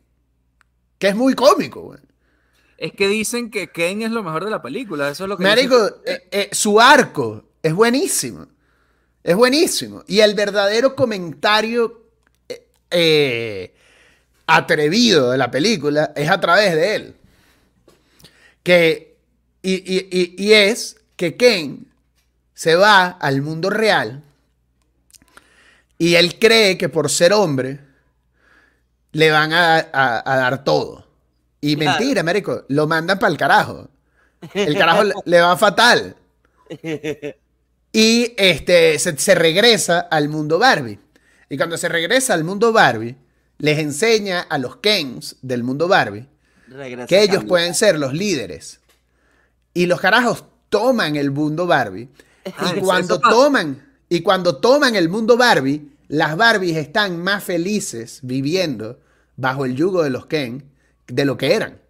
que es muy cómico, güey. Es que dicen que Ken es lo mejor de la película, eso es lo que Marico, dicen. eh, eh, su arco es buenísimo. Es buenísimo. Y el verdadero comentario eh, atrevido de la película es a través de él. Que, y, y- y- y es que Ken se va al mundo real y él cree que por ser hombre le van a, a- a dar todo. Y Claro. mentira, marico, lo mandan para el carajo. El carajo le, va fatal. Y este, se, se regresa al mundo Barbie. Y cuando se regresa al mundo Barbie, les enseña a los Kens del mundo Barbie Regresa que ellos pueden ser los líderes. Y los carajos toman el mundo Barbie. (laughs) Y cuando toman, y cuando toman el mundo Barbie, las Barbies están más felices viviendo bajo el yugo de los Ken de lo que eran.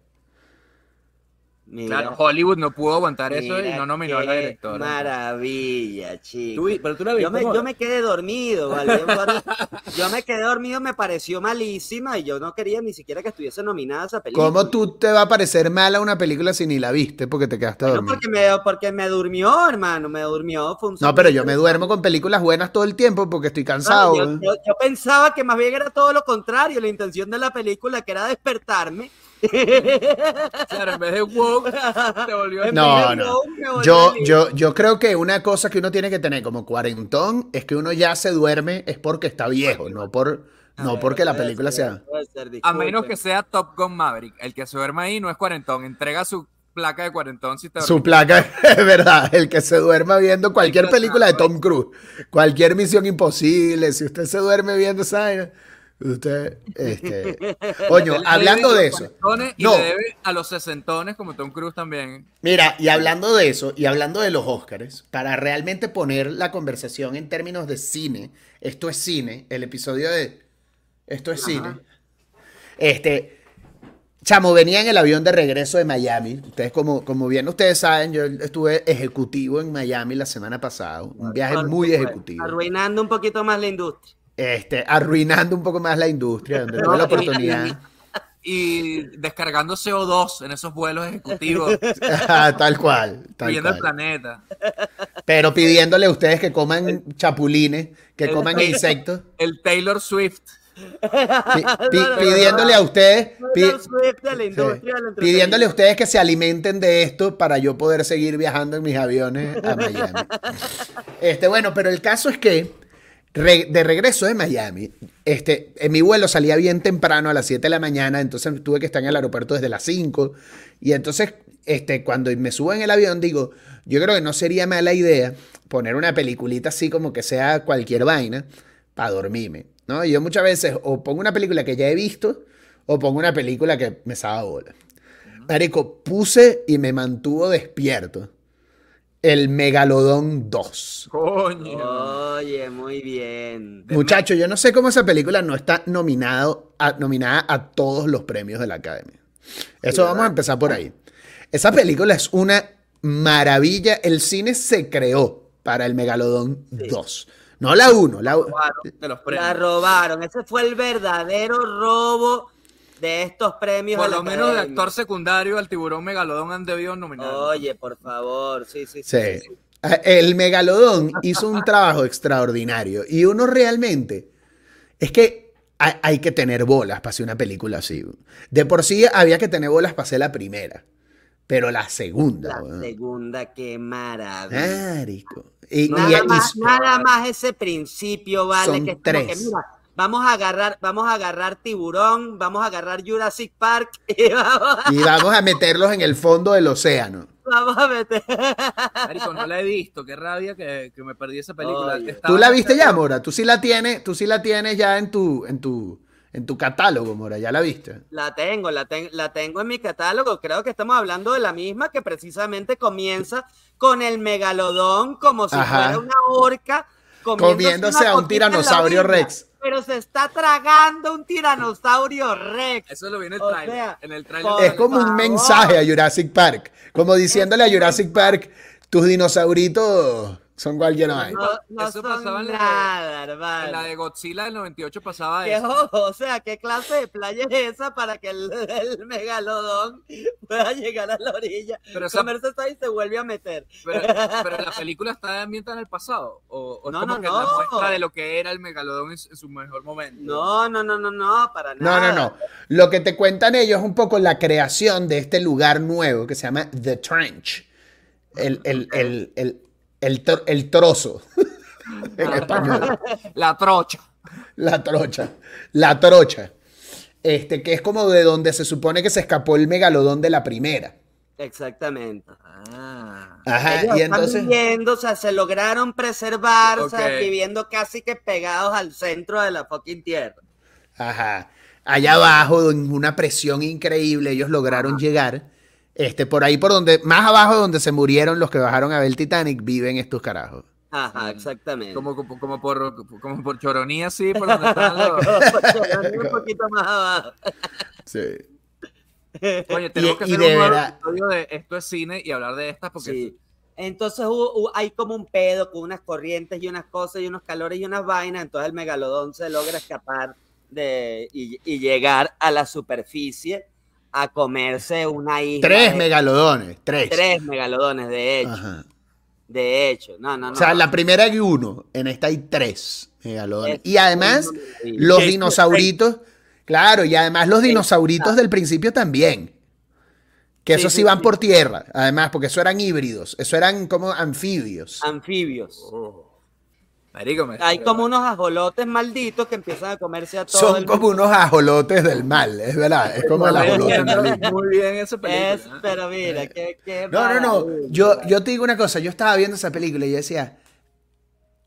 Mira, Claro, Hollywood no pudo aguantar eso y no nominó a la directora. Maravilla, chico. Tú- pero tú la viste, Yo me, ¿no? yo me quedé dormido, ¿vale? (laughs) Yo, me quedé dormido, me pareció malísima y yo no quería ni siquiera que estuviese nominada esa película. ¿Cómo tú te va a parecer mala una película si ni la viste porque te quedaste No, dormido? porque me, porque me durmió, hermano, me durmió. Fue un No, pero yo me duermo con películas buenas todo el tiempo porque estoy cansado. yo- yo pensaba que más bien era todo lo contrario, la intención de la película que era despertarme. Claro, en vez de woke, te volvió En No, vez de no. volvió Yo, yo, yo creo que una cosa que uno tiene que tener como cuarentón es que uno ya se duerme es porque está viejo, no por, no porque la película ser, sea. ser, A menos que sea Top Gun Maverick. El que se duerma ahí no es cuarentón. Entrega su placa de cuarentón si te Su placa (laughs) es verdad, el que se duerma viendo cualquier película de Tom Cruise, cualquier misión imposible, si usted se duerme viendo esa usted, este, (laughs) hablando de eso, Y No. le debe a los sesentones como Tom Cruise también. Mira, y hablando de eso, y hablando de los Oscars, para realmente poner la conversación en términos de cine, esto es cine, el episodio de esto es cine. Este, chamo, venía en el avión de regreso de Miami. Ustedes, como, como bien ustedes saben, yo estuve ejecutivo en Miami la semana pasada. Un viaje muy ejecutivo. Arruinando un poquito más la industria. Este, arruinando un poco más la industria, donde tuve No, la y- oportunidad. Y descargando CO2 en esos vuelos ejecutivos, (laughs) tal cual, tal viendo el cual. planeta. Pero pidiéndole a ustedes que coman chapulines, que el- coman insectos. El Taylor Swift. Pi- (laughs) pi- pidiéndole a ustedes, pi- pidiéndole a ustedes que se alimenten de esto para yo poder seguir viajando en mis aviones a Miami. (laughs) Este, bueno, pero el caso es que de regreso de Miami, este, en mi vuelo salía bien temprano a las 7 de la mañana, entonces tuve que estar en el aeropuerto desde las 5 y entonces este, cuando me subo en el avión digo, yo creo que no sería mala idea poner una peliculita así como que sea cualquier vaina para dormirme, ¿no? Yo muchas veces o pongo una película que ya he visto o pongo una película que me sabe bola. Marico, puse y me mantuvo despierto el Megalodón 2. Coño. Oye, muy bien. De Muchacho, yo no sé cómo esa película no está nominado a- nominada a todos los premios de la Academia. Eso vamos a empezar por ahí. Esa película es una maravilla. El cine se creó para el Megalodón 2. No la 1, la u- de los La robaron. Ese fue el verdadero robo de estos premios. Por lo menos de actor secundario al tiburón megalodón han debido nominar. Oye, por favor. Sí, sí, sí. Sí. sí, sí. El Megalodón hizo un trabajo extraordinario y uno realmente es que hay, hay que tener bolas para hacer una película así. De por sí había que tener bolas para hacer la primera. Pero la segunda, La segunda, qué maravilla. Marico. Y, Nada, y- más, nada más ese principio, ¿vale? Son que que, tres. mira, vamos a agarrar, vamos a agarrar tiburón, vamos a agarrar Jurassic Park (laughs) y vamos, a- y vamos a meterlos en el fondo del océano. vamos a meter. (laughs) Marico, no la he visto, qué rabia que, que me perdí esa película. Oye. ¿Tú la viste ya, Mora? Tú sí la tienes, tú sí la tienes ya en tu, en tu, en tu catálogo, Mora. ¿Ya la viste? La tengo, la, ten- la tengo en mi catálogo. Creo que estamos hablando de la misma que precisamente comienza con el megalodón como si Ajá. fuera una orca Comiéndose una a un tiranosaurio Rex. Pero se está tragando un tiranosaurio Rex. Eso lo vi en el trailer. sea, en el trailer por Es como un mensaje a Jurassic Park. Como diciéndole a Jurassic Park, tus dinosauritos son cualquier No. No, no Eso pasaba en la de- nada, hermano. En la de Godzilla del 98 pasaba ¿Qué eso. ojo? O sea, ¿qué clase de playa es esa para que el, el megalodón pueda llegar a la orilla, Pero, esa- comerse esto y se vuelve a meter? pero, (laughs) pero la película está ambientada en el pasado. O, No, como no, que no. la muestra de lo que era el megalodón en, su- en su mejor momento. No, no, no, no, no, para No, nada. no, no. Lo que te cuentan ellos es un poco la creación de este lugar nuevo que se llama The Trench. El, el, el, el, el, tro- el trozo. (laughs) en español. La trocha. La trocha. La trocha. Este, que es como de donde se supone que se escapó el megalodón de la primera. Exactamente. Ah. Ajá, Ellos y están entonces. viviendo, o sea, se lograron preservar, o sea, Ok. viviendo casi que pegados al centro de la fucking tierra. Ajá. Allá abajo, en una presión increíble, ellos lograron llegar. Este, por ahí, por donde, más abajo donde se murieron los que bajaron a ver el Titanic, viven estos carajos. Ajá, exactamente. Como, como, como por, como por Choroní, así, por donde están los... (laughs) un poquito más abajo. Sí. Coño, tenemos Y- que y hacer de un verdad- episodio de Esto es Cine y hablar de estas porque... Sí. Entonces hubo- hubo- hay como un pedo con unas corrientes y unas cosas y unos calores y unas vainas. Entonces el megalodón se logra escapar de, y, y llegar a la superficie a comerse una isla. Tres de- megalodones. Tres. Tres megalodones, de hecho. Ajá. De hecho, no, no, no. O sea, en la primera hay uno, en esta hay tres megalodones. Es Y además, los dinosauritos, claro, y además los dinosauritos del principio también. Que Sí, esos sí sí, van sí. por tierra, además, porque eso eran híbridos, eso eran como anfibios. Anfibios. Oh. Marico, me... Hay como unos ajolotes malditos que empiezan a comerse a todo Son el como unos ajolotes del mal, es verdad, es como el Muy ajolote. Muy bien esa Es, película. ¿eh? pero mira, qué, qué No, no, no. Yo, yo te digo una cosa, yo estaba viendo esa película y yo decía,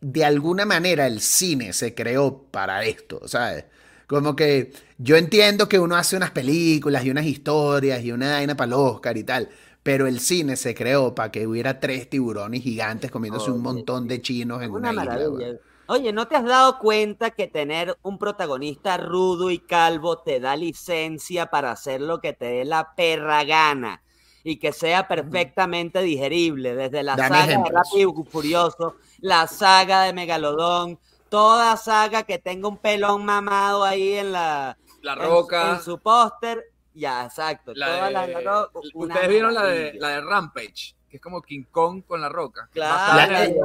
de alguna manera el cine se creó para esto, ¿sabes? Como que yo entiendo que uno hace unas películas y unas historias y una vaina para el Oscar y tal, pero el cine se creó para que hubiera tres tiburones gigantes comiéndose un montón de chinos en Una una, isla. güey. Oye, ¿no te has dado cuenta que tener un protagonista rudo y calvo te da licencia para hacer lo que te dé la perra gana? Y que sea perfectamente digerible, desde la Dame saga de. Rápido y Furioso, la saga de Megalodón, toda saga que tenga un pelón mamado ahí en la La en- Roca. en, su póster. Ya, exacto. la todas de- las de La Roca, una Ustedes vieron la de, la de Rampage, que es como King Kong con la roca. Claro, La- del.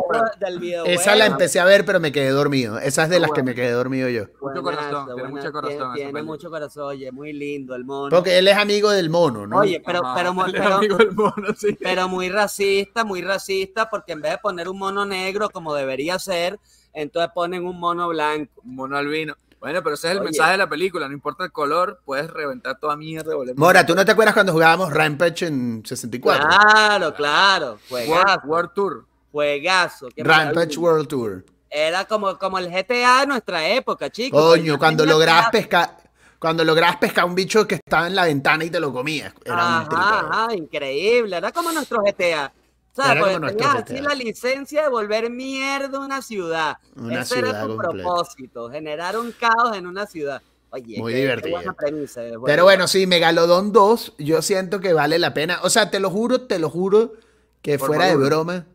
Esa la empecé a ver, pero me quedé dormido. Esa es de las que me quedé dormido yo. Mucho corazón, tiene mucho corazón Tiene, mucho corazón, oye, muy lindo el mono. Porque él es amigo del mono, ¿no? Oye, pero, Ajá, pero, mu- el pero, amigo del mono, sí. pero muy racista, muy racista, porque en vez de poner un mono negro como debería ser, entonces ponen un mono blanco. Un mono albino. Bueno, pero ese es el Oye. mensaje de la película. No importa el color, puedes reventar toda mierda. y volver- Mora, ¿tú no te acuerdas cuando jugábamos Rampage en 64? Claro, claro. World, Juegazo, World Tour. juegazo. qué Rampage maravilla. World Tour. Era como, como el GTA de nuestra época, chicos. Coño, cuando pedazo- pescar, cuando lográs pescar un bicho que estaba en la ventana y te lo comías. Era un Ajá, ajá, increíble. Era como nuestro GTA. Era como Porque tenías así la licencia de volver mierda una ciudad. Una Ese era ciudad tu completa. propósito, generar un caos en una ciudad. Oye, Muy qué- qué divertido. buena premisa, es Pero bueno, sí, Megalodon 2, yo siento que vale la pena. O sea, te lo juro, te lo juro, que Por fuera de broma,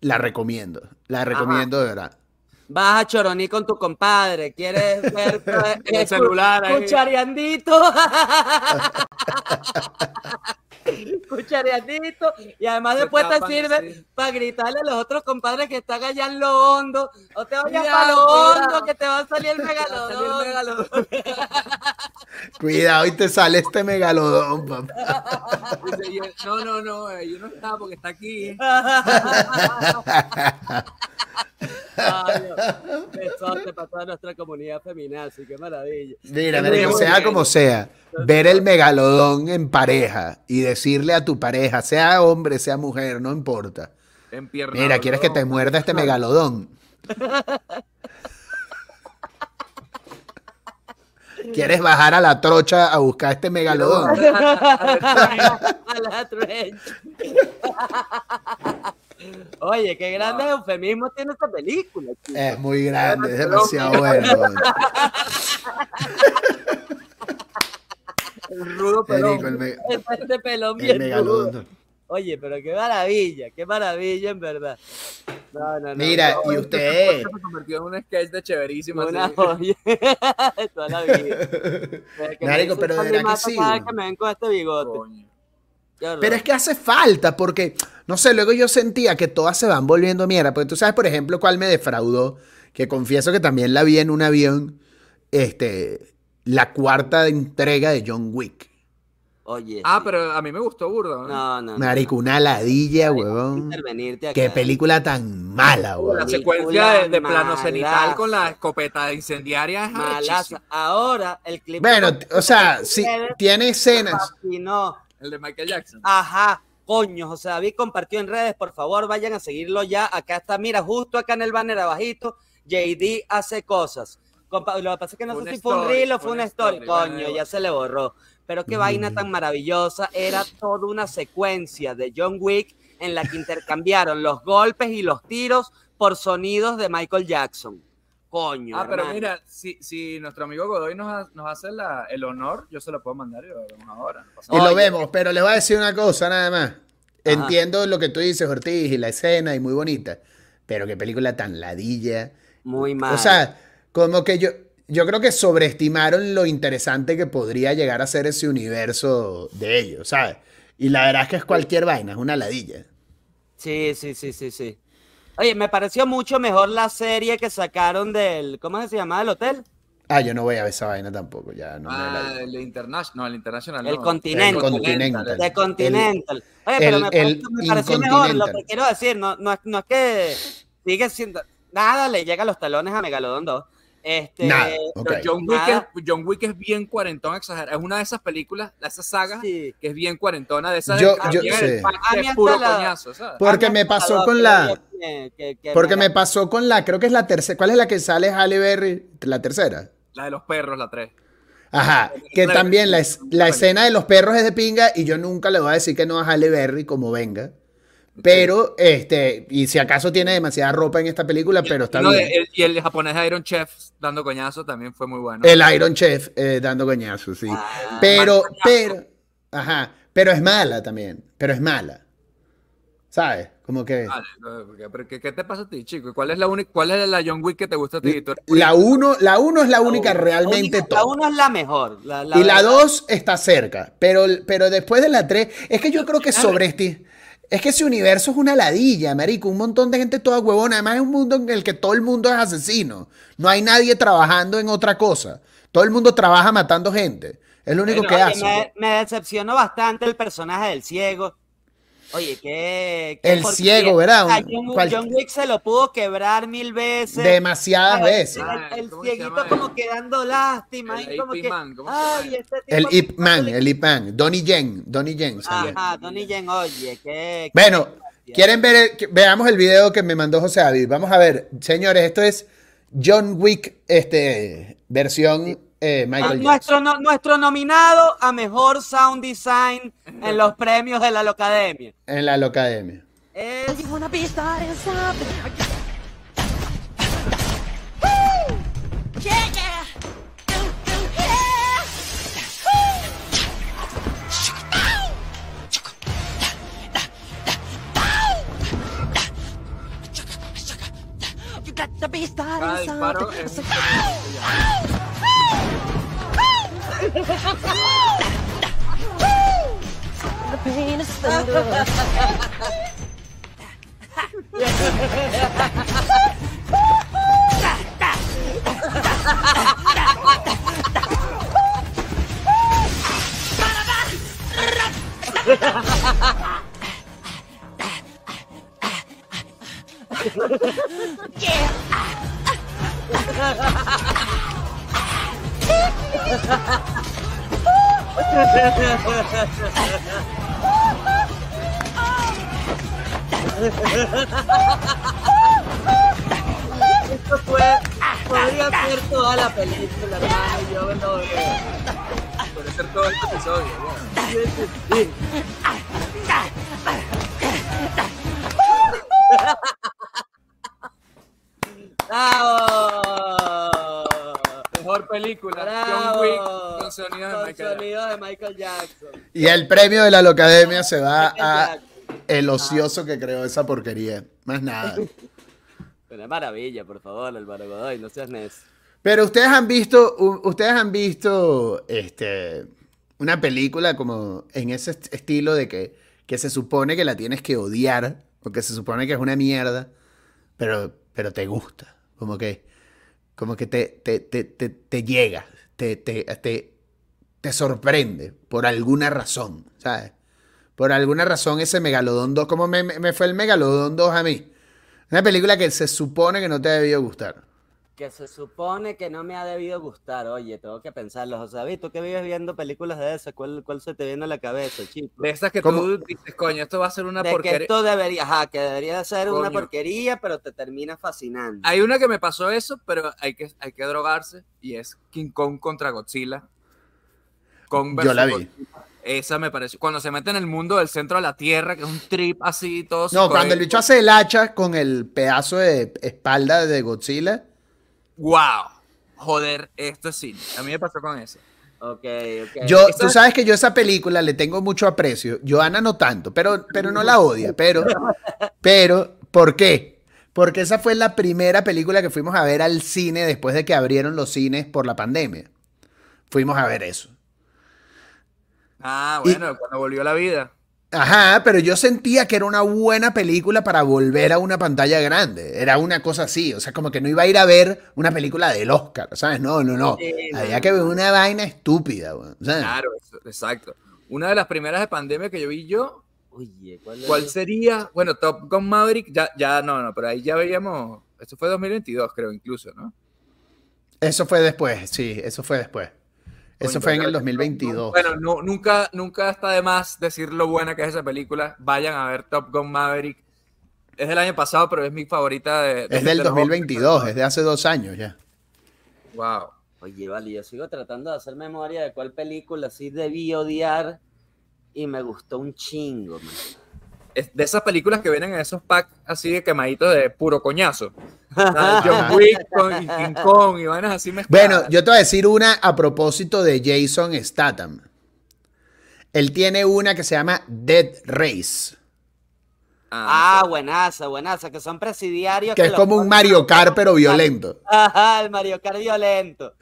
la recomiendo. La recomiendo de verdad. Vas a Choroní con tu compadre, quieres (laughs) ver En el celular ahí. cuchareandito. (laughs) (laughs) (laughs) cuchareadito, y además después te sirve para gritarle a los otros compadres que están allá en lo hondo, o te vayas para lo hondo que te va a salir el (laughs) megalodón. (laughs) Cuidado y te sale este megalodón, papá. No, no, no, eh, yo no estaba porque está aquí. Ay, Dios. Besote para toda nuestra comunidad feminazi, qué maravilla. Mira, bien. sea como sea, ver el megalodón en pareja y decirle a tu pareja, sea hombre, sea mujer, no importa. En pierna. Mira, ¿quieres que te muerda este megalodón? ¿Quieres bajar a la trocha a buscar este megalodón? (laughs) A la trench. Oye, qué grandes eufemismos tiene esta película. chico. Es muy grande, es demasiado bueno. El rudo pelón. el, me- Este pelón el bien megalodón. duro. Oye, pero qué maravilla, qué maravilla en verdad. No, no, no. Mira, y usted, Se convirtió en un sketch de chéverísimo. Una joya (laughs) toda la vida. (laughs) Marico, pero de verdad que sí, cada que me ven con este bigote. Coño. Pero es que hace falta, porque, no sé, luego yo sentía que todas se van volviendo mierda. Porque tú sabes, por ejemplo, cuál me defraudó, que confieso que también la vi en un avión, este, la cuarta entrega de John Wick. Oye. Ah, sí. pero a mí me gustó burda. ¿no? No, no. no. Marico, una ladilla, huevón. acá. Qué película tan mala, La huevón. película secuencia de, de plano cenital con la escopeta incendiaria es Malaza. Ahora, el clip. Bueno, o sea, sí, tiene escenas. No. El de Michael Jackson. Ajá. Coño, José David compartió en redes, por favor vayan a seguirlo ya. Acá está, mira, justo acá en el banner abajito, JD hace cosas. Compa- Lo que pasa es que no sé si fue un reel o fue una story. Coño, ya se le borró. Pero qué vaina tan maravillosa. Era toda una secuencia de John Wick en la que intercambiaron los golpes y los tiros por sonidos de Michael Jackson. Coño. Ah, pero hermano. mira, si, si nuestro amigo Godoy nos, ha- nos hace la- el honor, yo se lo puedo mandar y lo vemos ahora. no Y lo Oye. vemos, pero les voy a decir una cosa nada más. Ajá. Entiendo lo que tú dices, Ortiz, y la escena, y muy bonita. Pero qué película tan ladilla. Muy mal. O sea, como que yo, yo creo que sobreestimaron lo interesante que podría llegar a ser ese universo de ellos, ¿sabes? Y la verdad es que es cualquier vaina, es una ladilla. Sí, sí, sí, sí, sí. Oye, me pareció mucho mejor la serie que sacaron del. ¿Cómo se llamaba el hotel? Ah, yo no voy a ver esa vaina tampoco, ya no me Ah, la el International, no, el International. El no. Continental. El Continental. De Continental. Oye, pero el- me, el pareció, me pareció mejor. Lo que quiero decir, no, no, es- no es que sigue siendo. Nada le llega a los talones a Megalodon 2. Este, Nada, John, Wick Nada. es, John Wick es bien cuarentón, exagerado. Es una de esas películas, de esas sagas, sí. que es bien cuarentona, de esas Yo- de, yo el hasta puro la- coñazo, ¿sabes? Porque me pasó con la... que- que- que Porque me pasó con la, creo que es la tercera. ¿Cuál es la que sale Halle Berry? La tercera. La de los perros, la 3. Ajá, que también la, es- la escena de los perros es de pinga y yo nunca le voy a decir que no a Halle Berry como venga. Pero, este, y si acaso tiene demasiada ropa en esta película, pero está No, bien. el- y el japonés Iron Chef dando coñazo también fue muy bueno. El Iron Chef eh, dando coñazos, sí. Ah, Pero, coñazo. pero, ajá, pero es mala también, pero es mala. ¿Sabes? Como que Vale, no, porque- pero ¿qué, qué te pasa a ti, chico? ¿Y ¿Cuál es la única, cuál es la John Wick que te gusta a ti? La uno, la uno es la única la realmente única- La top. uno es la mejor. La, Y la verdad- 2 está cerca, pero, pero después de la 3, es que yo creo que sobre este, es que ese universo es una ladilla, marico, un montón de gente toda huevona, además es un mundo en el que todo el mundo es asesino, no hay nadie trabajando en otra cosa, todo el mundo trabaja matando gente, es lo único Bueno, que Oye, hace. me, me decepcionó bastante el personaje del ciego. Oye, qué. qué El porquería. ciego, ¿verdad? John, Cual- John Wick se lo pudo quebrar mil veces. Demasiadas El- veces. El, el ¿cómo se cieguito como quedando lástima. El y como que, Man, ¿cómo se llama ay, este El tipo Ip Man, el Ip Man, Donnie Yen, Donnie Yen. Ajá, Donnie Yen, oye, qué. Bueno, qué- ¿quieren ver? el- que- veamos el video que me mandó José David. Vamos a ver, señores, esto es John Wick, este, versión eh, Ah, Michael Jackson. nuestro, no- nuestro nominado a mejor sound design en los premios de la Locademia. En la Locademia. Es Cada disparo es un- the pain is thunder. Esto fue, podría ser toda la película, hermano, y yo veo. Puede ser todo este episodio. ¡Bravo! Mejor película. ¡Bravo! John Wick con sonido de Con Michael sonido de Michael Jackson. Y el premio de la Locademia se va a el ocioso que creó esa porquería. Más nada. (laughs) Una maravilla, por favor, Álvaro Godoy, no seas necio. Pero ustedes han visto, ustedes han visto este, una película como en ese est- estilo de que, que se supone que la tienes que odiar, porque se supone que es una mierda, pero, pero te gusta. Como que, como que te, te, te, te, te llega, te, te, te, te sorprende por alguna razón, ¿sabes? Por alguna razón ese Megalodón 2, como me, me fue el Megalodón 2 a mí. Una película que se supone que no te ha debido gustar. Que se supone que no me ha debido gustar. Oye, tengo que pensarlo. José David, tú que vives viendo películas de esas, ¿cuál, cuál se te viene a la cabeza, chico? De esas que ¿Cómo? tú dices, coño, esto va a ser una De que porquería. esto debería, ajá, que debería ser una porquería, pero te termina fascinando. Hay una que me pasó eso, pero hay que, hay que drogarse y es King Kong contra Godzilla. Kong Yo la versus vi. Godzilla. Esa me pareció. Cuando se mete en el mundo del centro de la Tierra, que es un trip así, todo. No, cuando el bicho hace el hacha con el pedazo de espalda de Godzilla. ¡Wow! Joder, esto es cine. A mí me pasó con eso. Ok, ok. Yo, tú sabes que yo esa película le tengo mucho aprecio. Joana no tanto, pero, pero no la odia. Pero, pero, ¿por qué? Porque esa fue la primera película que fuimos a ver al cine después de que abrieron los cines por la pandemia. Fuimos a ver eso. Ah, Y- bueno, cuando volvió a la vida. Ajá, pero yo sentía que era una buena película para volver a una pantalla grande. Era una cosa así, o sea, como que no iba a ir a ver una película del Oscar, ¿sabes? No, no, no. Sí, no, Había que ver una vaina estúpida, weón, ¿sabes? Claro, eso- exacto. Una de las primeras de pandemia que yo vi yo, Oye, ¿cuál? ¿cuál sería? Bueno, Top Gun Maverick, ya, ya, no, no, pero ahí ya veíamos. Esto fue 2022, creo, incluso, ¿no? Eso fue después, sí, eso fue después. Eso fue en el 2022. Bueno, no, nunca, nunca está de más decir lo buena que es esa película. Vayan a ver Top Gun Maverick. Es del año pasado, pero es mi favorita de. de- Es del de los 2022, es de hace dos años ya. Wow. Oye, vale, yo sigo tratando de hacer memoria de cuál película sí debí odiar y me gustó un chingo, man. Es de esas películas que vienen en esos packs así de quemaditos de puro coñazo. (laughs) Ah, John Wick con y King Kong y vainas así mezcladas. Bueno, yo te voy a decir una a propósito de Jason Statham. Él tiene una que se llama Dead Race, Ah, sé. buenaza, buenaza, que son presidiarios. que es como un Mario Kart pero violento. Ajá, el Mario Kart violento.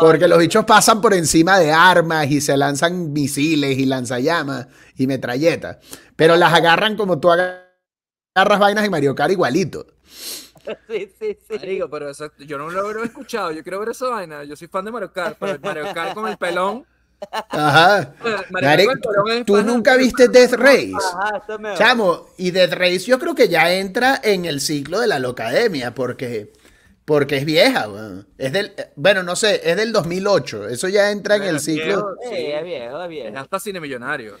Porque los bichos pasan por encima de armas y se lanzan misiles y lanzallamas y metralletas. Pero las agarran como tú agarras vainas de Mario Kart igualito. (laughs) Sí, sí, sí. Marico, pero eso, yo no lo he escuchado. Yo quiero ver esa vaina. Yo soy fan de Mario Kart, pero el Mario Kart con el pelón. Ajá. Mario Kart Marico, con el pelón ¿Tú nunca viste Death Race? Ajá, esto me va. Chamo, y Death Race yo creo que ya entra en el ciclo de la locademia, porque, porque es vieja, weón. Es del, eh, bueno, no sé, es del 2008, eso ya entra en el ciclo. viejo, Sí, es viejo, es Es viejo. hasta cine millonario.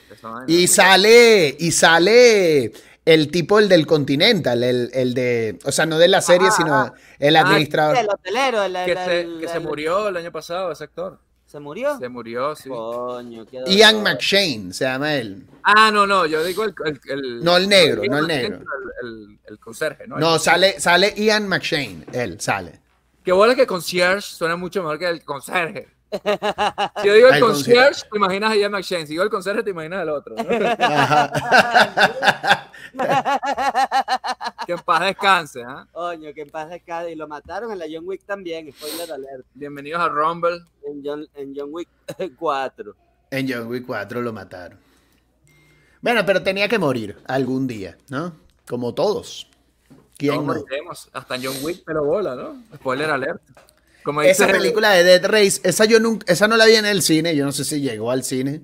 Y sale, y sale el tipo, el del Continental, el, el de, o sea, no de la serie, Ajá, sino el Ah, administrador. El hotelero, el, que, el- se, el- que se el- murió el año pasado, ese actor. ¿Se murió? Se murió, sí. Coño, qué Ian. McShane se llama él. Ah, no, no, yo digo el. el, el- No, el negro, no el negro. El, el- el conserje, ¿no? No, sale, sale Ian McShane, él sale. Que bola que concierge suena mucho mejor que el conserje. (laughs) Si yo digo el El concierge, te imaginas a Ian McShane. Si digo el conserje, te imaginas al otro. ¿no? (laughs) (laughs) Ajá. Que en paz descanse. ¿ah? Coño, que en paz descanse. Y lo mataron en la John Wick también, spoiler alert. Bienvenidos a Rumble. En John, en John Wick (laughs) 4. En John Wick 4 lo mataron. Bueno, pero tenía que morir algún día, ¿no? Como todos. ¿Quién no? moriremos, Hasta John Wick, pero bola, ¿no? Spoiler alert. Como Esa película de Dead Race, esa yo nunca, esa no la vi en el cine, yo no sé si llegó al cine,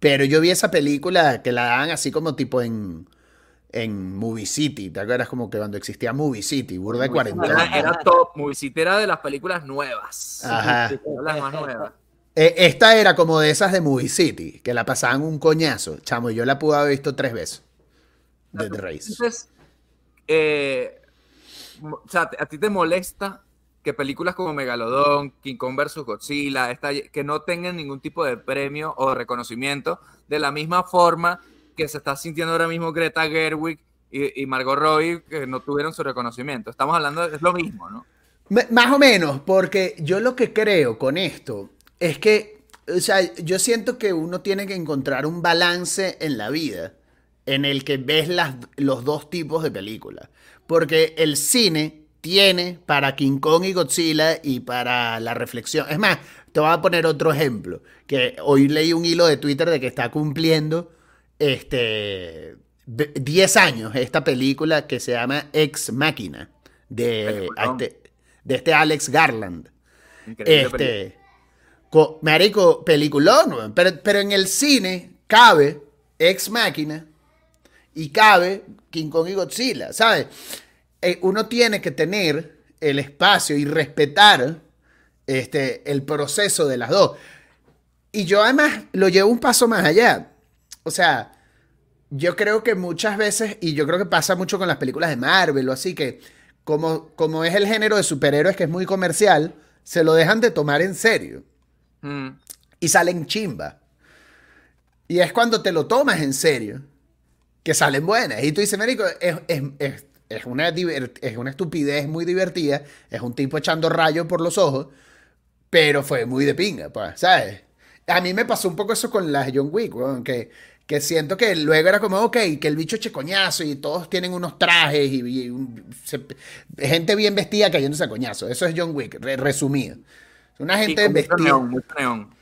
pero yo vi esa película que la daban así como tipo en, en Movie City, ¿te acuerdas? Como que cuando existía Movie City, burda de Era, cuarentena. era top. Movie City era de las películas nuevas. Ajá. Era Las más nuevas. Eh, esta era como de esas de Movie City, que la pasaban un coñazo, chamo, yo la pude haber visto tres veces. Dead Race. Entonces, eh, o sea, ¿a ti te molesta que películas como Megalodon, King Kong vs. Godzilla, esta- que no tengan ningún tipo de premio o reconocimiento, de la misma forma que se está sintiendo ahora mismo Greta Gerwig y, y Margot Robbie, que no tuvieron su reconocimiento? Estamos hablando, de, es lo mismo, ¿no? Más o menos, porque yo lo que creo con esto es que, o sea, yo siento que uno tiene que encontrar un balance en la vida en el que ves las, los dos tipos de películas. Porque el cine tiene para King Kong y Godzilla y para la reflexión. Es más, te voy a poner otro ejemplo, que hoy leí un hilo de Twitter de que está cumpliendo este, ve- 10 años esta película que se llama Ex Máquina de, este, de este Alex Garland. Increíble película. Este, co- marico, peliculón, pero, pero en el cine cabe Ex Máquina y cabe King Kong y Godzilla, ¿sabes? Eh, uno tiene que tener el espacio y respetar este, el proceso de las dos. Y yo además lo llevo un paso más allá. O sea, yo creo que muchas veces, y yo creo que pasa mucho con las películas de Marvel o así, que como, como es el género de superhéroes que es muy comercial, se lo dejan de tomar en serio Mm. y salen chimba. Y es cuando te lo tomas en serio que salen buenas. Y tú dices, Marico, es, es- es- es una, es una estupidez muy divertida, es un tipo echando rayos por los ojos, pero fue muy de pinga, pues, ¿sabes? A mí me pasó un poco eso con las John Wick, weón, que, que siento que luego era como, ok, que el bicho eche coñazo y todos tienen unos trajes y, y un- se- gente bien vestida cayéndose a coñazo. Eso es John Wick, re- resumido. Una gente mucho vestida. neón, mucho neón.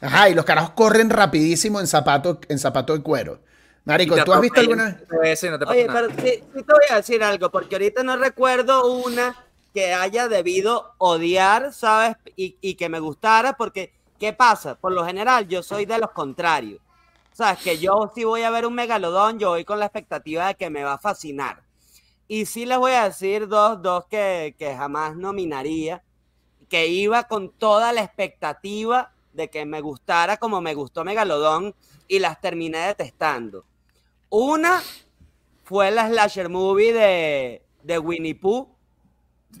Ajá, y los carajos corren rapidísimo en zapato, en zapato de cuero. Marico, ¿tú has visto alguna y no te pasa Oye, nada. pero sí, sí te voy a decir algo, porque ahorita no recuerdo una que haya debido odiar, ¿sabes? Y, y que me gustara, porque, ¿qué pasa? Por lo general, yo soy de los contrarios. ¿Sabes? Que yo si voy a ver un megalodón, yo voy con la expectativa de que me va a fascinar. Y sí les voy a decir dos, dos que, que jamás nominaría, que iba con toda la expectativa de que me gustara como me gustó Megalodón y las terminé detestando. Una fue la slasher movie de, de Winnie Pooh.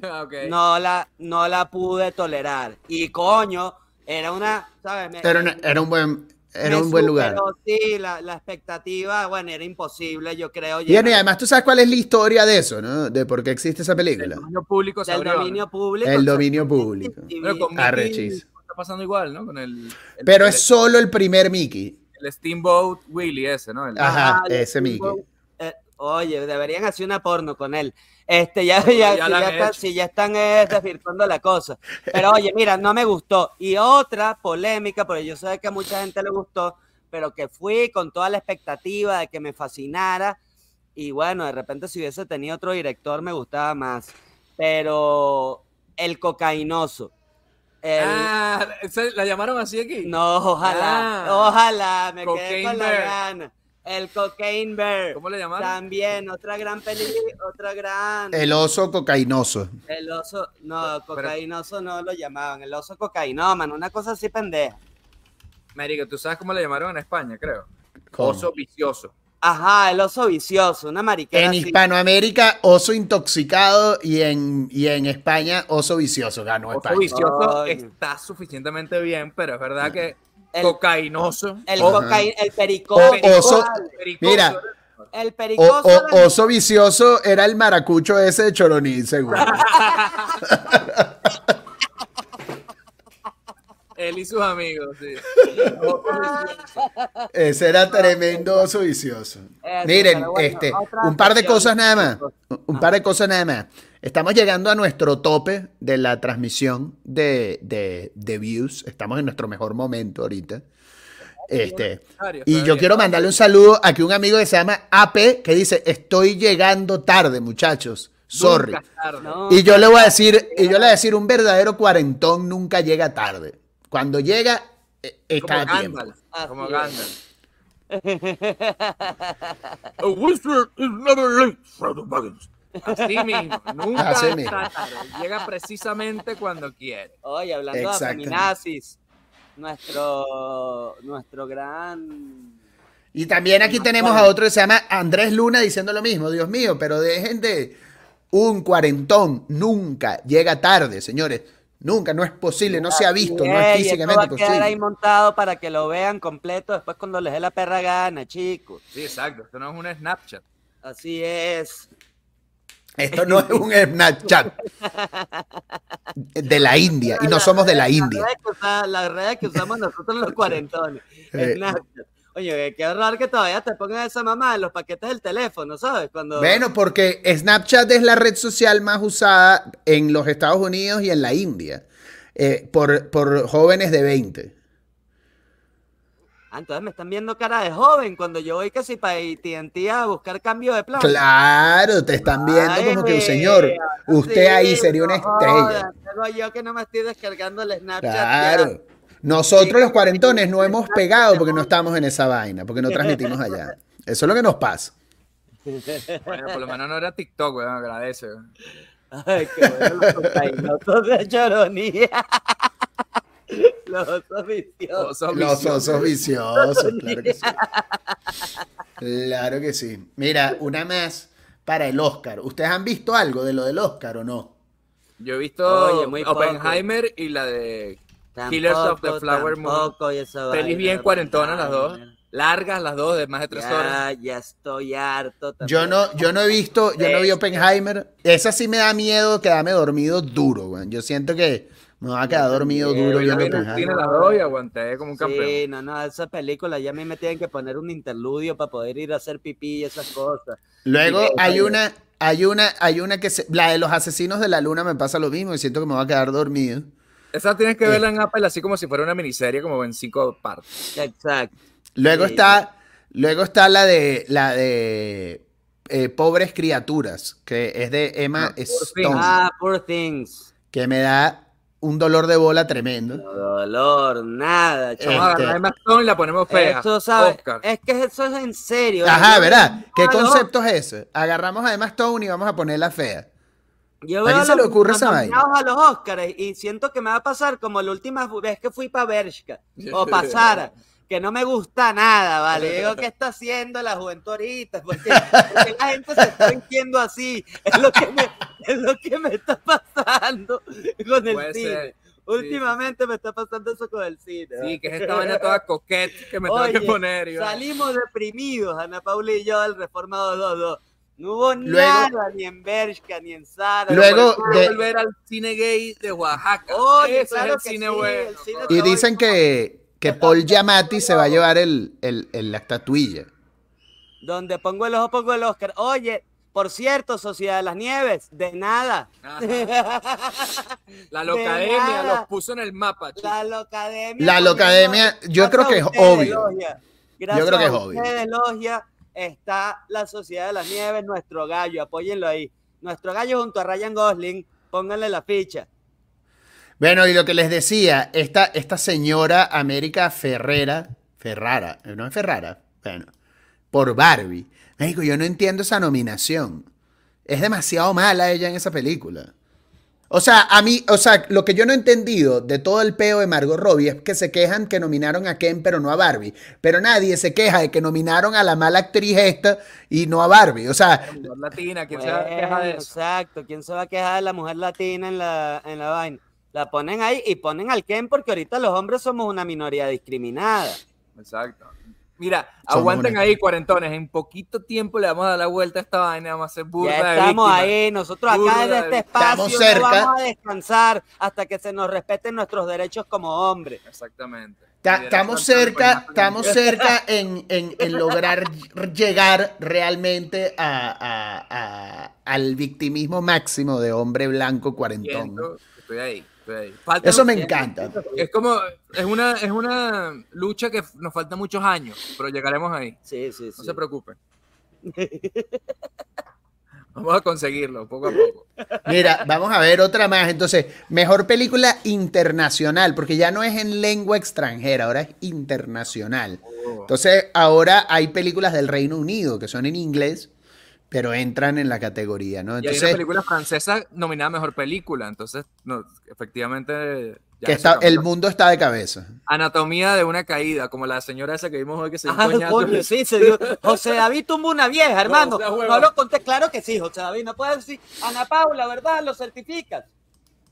(laughs) No la, no la pude tolerar. Y coño, era una, ¿sabes? Era, una- era un buen, era un buen lugar. superó, Sí, la, la expectativa, bueno, era imposible, yo creo. Y, bueno, y además tú sabes cuál es la historia de eso, ¿no? De por qué existe esa El película. dominio público ¿no? dominio público. El dominio público. Pero con. Mickey está pasando igual, ¿no? Con el, el- Pero el- es solo el primer Mickey. el Steamboat Willie ese, ¿no? El- Ajá, el ese Mickey. Oye, deberían hacer una porno con él. Este, ya, ya, ya si ya si ya están eh, desvirtuando la cosa. Pero oye, mira, no me gustó. Y otra polémica, porque yo sé que a mucha gente le gustó, pero que fui con toda la expectativa de que me fascinara. Y bueno, de repente si hubiese tenido otro director me gustaba más. Pero el cocainoso. El- Ah, ¿ese- ¿la llamaron así aquí? no, ojalá, Ah. ojalá, me quedé con la gana. El Cocaine Bear. ¿Cómo le llamaron? También, otra gran película, otra gran. El oso cocainoso. El oso, no, Pero- cocainoso no lo llamaban, el oso cocainómano, una cosa así pendeja. Marico, ¿tú sabes cómo le llamaron en España, creo? ¿Cómo? Oso vicioso. Ajá, el oso vicioso, una mariquera En así. Hispanoamérica, oso intoxicado y en, y en España, oso vicioso. Ganó Oso España. vicioso Coño. está suficientemente bien, pero es verdad que El- cocainoso. El O- pericoso, oso- pericoso, Mira, el pericoso. o- oso vicioso era el maracucho ese de Choroní, seguro. (laughs) Él y sus amigos, sí. Ese era tremendo oso vicioso. Eso, Miren, bueno, este, un par de cosas nada más. Un par de cosas nada más. Estamos llegando a nuestro tope de la transmisión de, de, de views. Estamos en nuestro mejor momento ahorita. Este, y yo quiero mandarle un saludo a un amigo que se llama AP, que dice, estoy llegando tarde, muchachos. Sorry. No, Y yo le voy a decir, y yo le voy a decir, un verdadero cuarentón nunca llega tarde. Cuando llega, eh, está Como a tiempo. Como. Gandalf. (laughs) A wizard is never late, Frodo Baggins. Así mismo, (laughs) nunca Así está mismo. tarde. Llega precisamente cuando quiere. Oye, hablando de feminazis, nuestro, nuestro gran... Y también aquí tenemos a otro que se llama Andrés Luna diciendo lo mismo. Dios mío, pero dejen de un cuarentón. Nunca llega tarde, señores. Nunca, no es posible, no se ha visto, no es físicamente va a quedar ahí posible. montado para que lo vean completo después cuando les dé la perra gana, chicos. Sí, exacto. Esto no es un Snapchat. Así es. Esto no es un Snapchat de la India y no somos de la India. Las redes que usamos nosotros los cuarentones. (laughs) Eh, Snapchat. Oye, qué horror que todavía te pongan esa mamá en los paquetes del teléfono, ¿sabes? Cuando... Bueno, porque Snapchat es la red social más usada en los Estados Unidos y en la India eh, por, por jóvenes de 20. Ah, entonces me están viendo cara de joven cuando yo voy casi para AT&T a buscar cambio de plan. Claro, te están viendo Ay, como que, mira, señor, usted sí, ahí sería una estrella. Luego yo que no me estoy descargando el Snapchat. ya. Claro. Nosotros los cuarentones no hemos pegado porque no estamos en esa vaina, porque no transmitimos allá. Eso es lo que nos pasa. Bueno, por lo menos no era TikTok, weón. Agradece. Ay, qué bueno los de choronía. (laughs) Los osos viciosos. Osos Los osos viciosos, (laughs) claro que sí. Claro que sí. Mira, una más para el Oscar. ¿Ustedes han visto algo de lo del Oscar o no? Yo he visto Oye, muy poco. Oppenheimer y la de Killers of the Flower Moon. vaina, bien cuarentonas las dos. Largas las dos, de más de tres horas. Ya, ya estoy harto. Yo también. no, yo no he visto, yo no vi Oppenheimer. Esa sí me da miedo quedarme dormido duro, güey. Yo siento que me va a quedar dormido también. duro Yo la viendo vi en el cine Oppenheimer. las dos y aguanté como un campeón. Sí, no, no, esa película ya a mí me tienen que poner un interludio para poder ir a hacer pipí y esas cosas. Luego Sí, hay sí. una, hay una, hay una que se, la de los asesinos de la luna me pasa lo mismo y siento que me va a quedar dormido. Esa tienes que Eh. verla en Apple así como si fuera una miniserie, como en cinco partes. Exacto. Luego Sí. está, luego está la de la de eh, pobres criaturas, que es de Emma Ah, Poor Stone, Things. Ah, poor things. que me da un dolor de bola tremendo. No dolor, nada, Vamos a chaval. agarrar a Emma Stone y la ponemos fea. Eso, ¿sabes? Oscar. Es que eso es en serio. Ajá, ¿verdad? ¿Qué Ah, no. concepto es ese? Agarramos a Emma Stone y vamos a ponerla fea. Yo ¿A veo quién se le ocurre esa vaina? a los Oscars y siento que me va a pasar como la última vez que fui para Bershka (laughs) o pasara. Que no me gusta nada, ¿vale? Digo, ¿qué está haciendo la juventud ahorita? Porque, porque la gente se está sintiendo así. Es lo que me, es lo que me está pasando con el Puede cine. ser. Últimamente me está pasando eso con el cine. Sí, que es esta vaina toda coquette que me tengo que poner. y va. Salimos deprimidos, Ana Paula y yo, del Reforma 222. No hubo Luego- nada, ni en Bershka, ni en Zara. Luego eso de- volver al cine gay de Oaxaca. Oye, Ese claro es que el cine sí, bueno. el cine Y dicen que, que Paul Giamatti se va a llevar el, el- el- la estatuilla. Donde pongo el ojo, pongo el Oscar. Oye, por cierto, Sociedad de las Nieves, de nada. La De Locademia los puso en el mapa, chicos. La Locademia. La Locademia, yo creo que es gracias obvio. Logia. Yo Gracias creo que es obvio. ustedes, Logia, está la Sociedad de las Nieves, nuestro gallo, apóyenlo ahí. Nuestro gallo junto a Ryan Gosling, pónganle la ficha. Bueno, y lo que les decía, esta, esta señora América Ferrera, Ferrara, no es Ferrara, bueno, por Barbie. México, yo no entiendo esa nominación. Es demasiado mala ella en esa película. O sea, a mí, o sea, lo que yo no he entendido de todo el peo de Margot Robbie es que se quejan que nominaron a Ken pero no a Barbie. Pero nadie se queja de que nominaron a la mala actriz esta y no a Barbie. O sea, Mujer latina, ¿quién se va a quejar de eso? Exacto, ¿quién se va a quejar de la mujer latina en la, en la vaina? La ponen ahí y ponen al Ken porque ahorita los hombres somos una minoría discriminada. Exacto. Mira, Somos aguanten una- ahí, cuarentones. En poquito tiempo le vamos a dar la vuelta a esta vaina. Vamos a hacer burda ya estamos ahí, nosotros acá desde de- este espacio cerca. no vamos a descansar hasta que se nos respeten nuestros derechos como hombres. Exactamente. Ta- Estamos cerca, estamos cerca (laughs) en, en- en lograr llegar realmente a- a- a- al victimismo máximo de hombre blanco cuarentón. Siento- estoy ahí. Falta Eso me encanta. Es como, es una, es una lucha que nos falta muchos años, pero llegaremos ahí. Sí, sí, sí. No se preocupen. (laughs) Vamos a conseguirlo poco a poco. Mira, vamos a ver otra más. Entonces, mejor película internacional, porque ya no es en lengua extranjera, ahora es internacional. Entonces, ahora hay películas del Reino Unido que son en inglés, pero entran en la categoría, ¿no? Y hay una Entonces, película francesa nominada a mejor película, entonces, no, efectivamente. ya que está, el mundo está de cabeza. Anatomía de una caída, como la señora esa que vimos hoy que se dio Ah, coño, sí, se dio. José David tumbó una vieja, (laughs) hermano. o sea, No, huevón. lo conté, claro que sí, José David. No puedes decir, Ana Paula, ¿verdad? Lo certificas.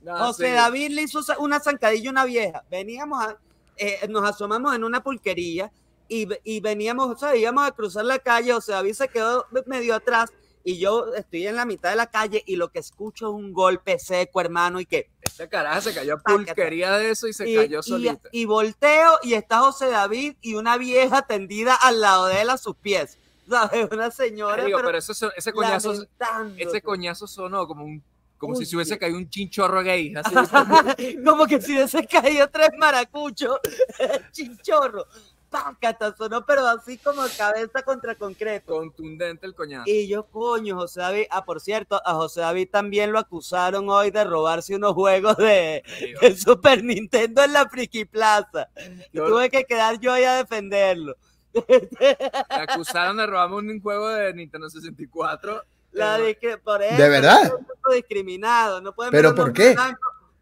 Ah, José sí. David le hizo una zancadilla a una vieja. Veníamos a, eh, nos asomamos en una pulquería y, y veníamos, o sea, íbamos a cruzar la calle. José David se quedó medio atrás y yo estoy en la mitad de la calle y lo que escucho es un golpe seco, hermano, y que Esa caraja se cayó pulquería de eso y se y, cayó y- solita. y volteo y está José David y una vieja tendida al lado de él a sus pies. (laughs) ¿Sabes? Una señora. Digo, pero pero eso, so- ese coñazo, ese coñazo sonó como un, como si Uy, se hubiese caído un chinchorro gay. así. (laughs) Como que si hubiese caído tres maracuchos, (laughs) chinchorro. Pácata, sonó, pero así como cabeza contra concreto. Contundente el coñazo. Y yo, coño, José David. Ah, por cierto, a José David también lo acusaron hoy de robarse unos juegos de, Super Nintendo en la Friki Plaza. Y Yo- tuve que quedar yo ahí a defenderlo. Me acusaron de robarme un juego de Nintendo 64. La Eh, de que por eso, ¿De verdad? no discriminado, no pueden ¿Pero por qué?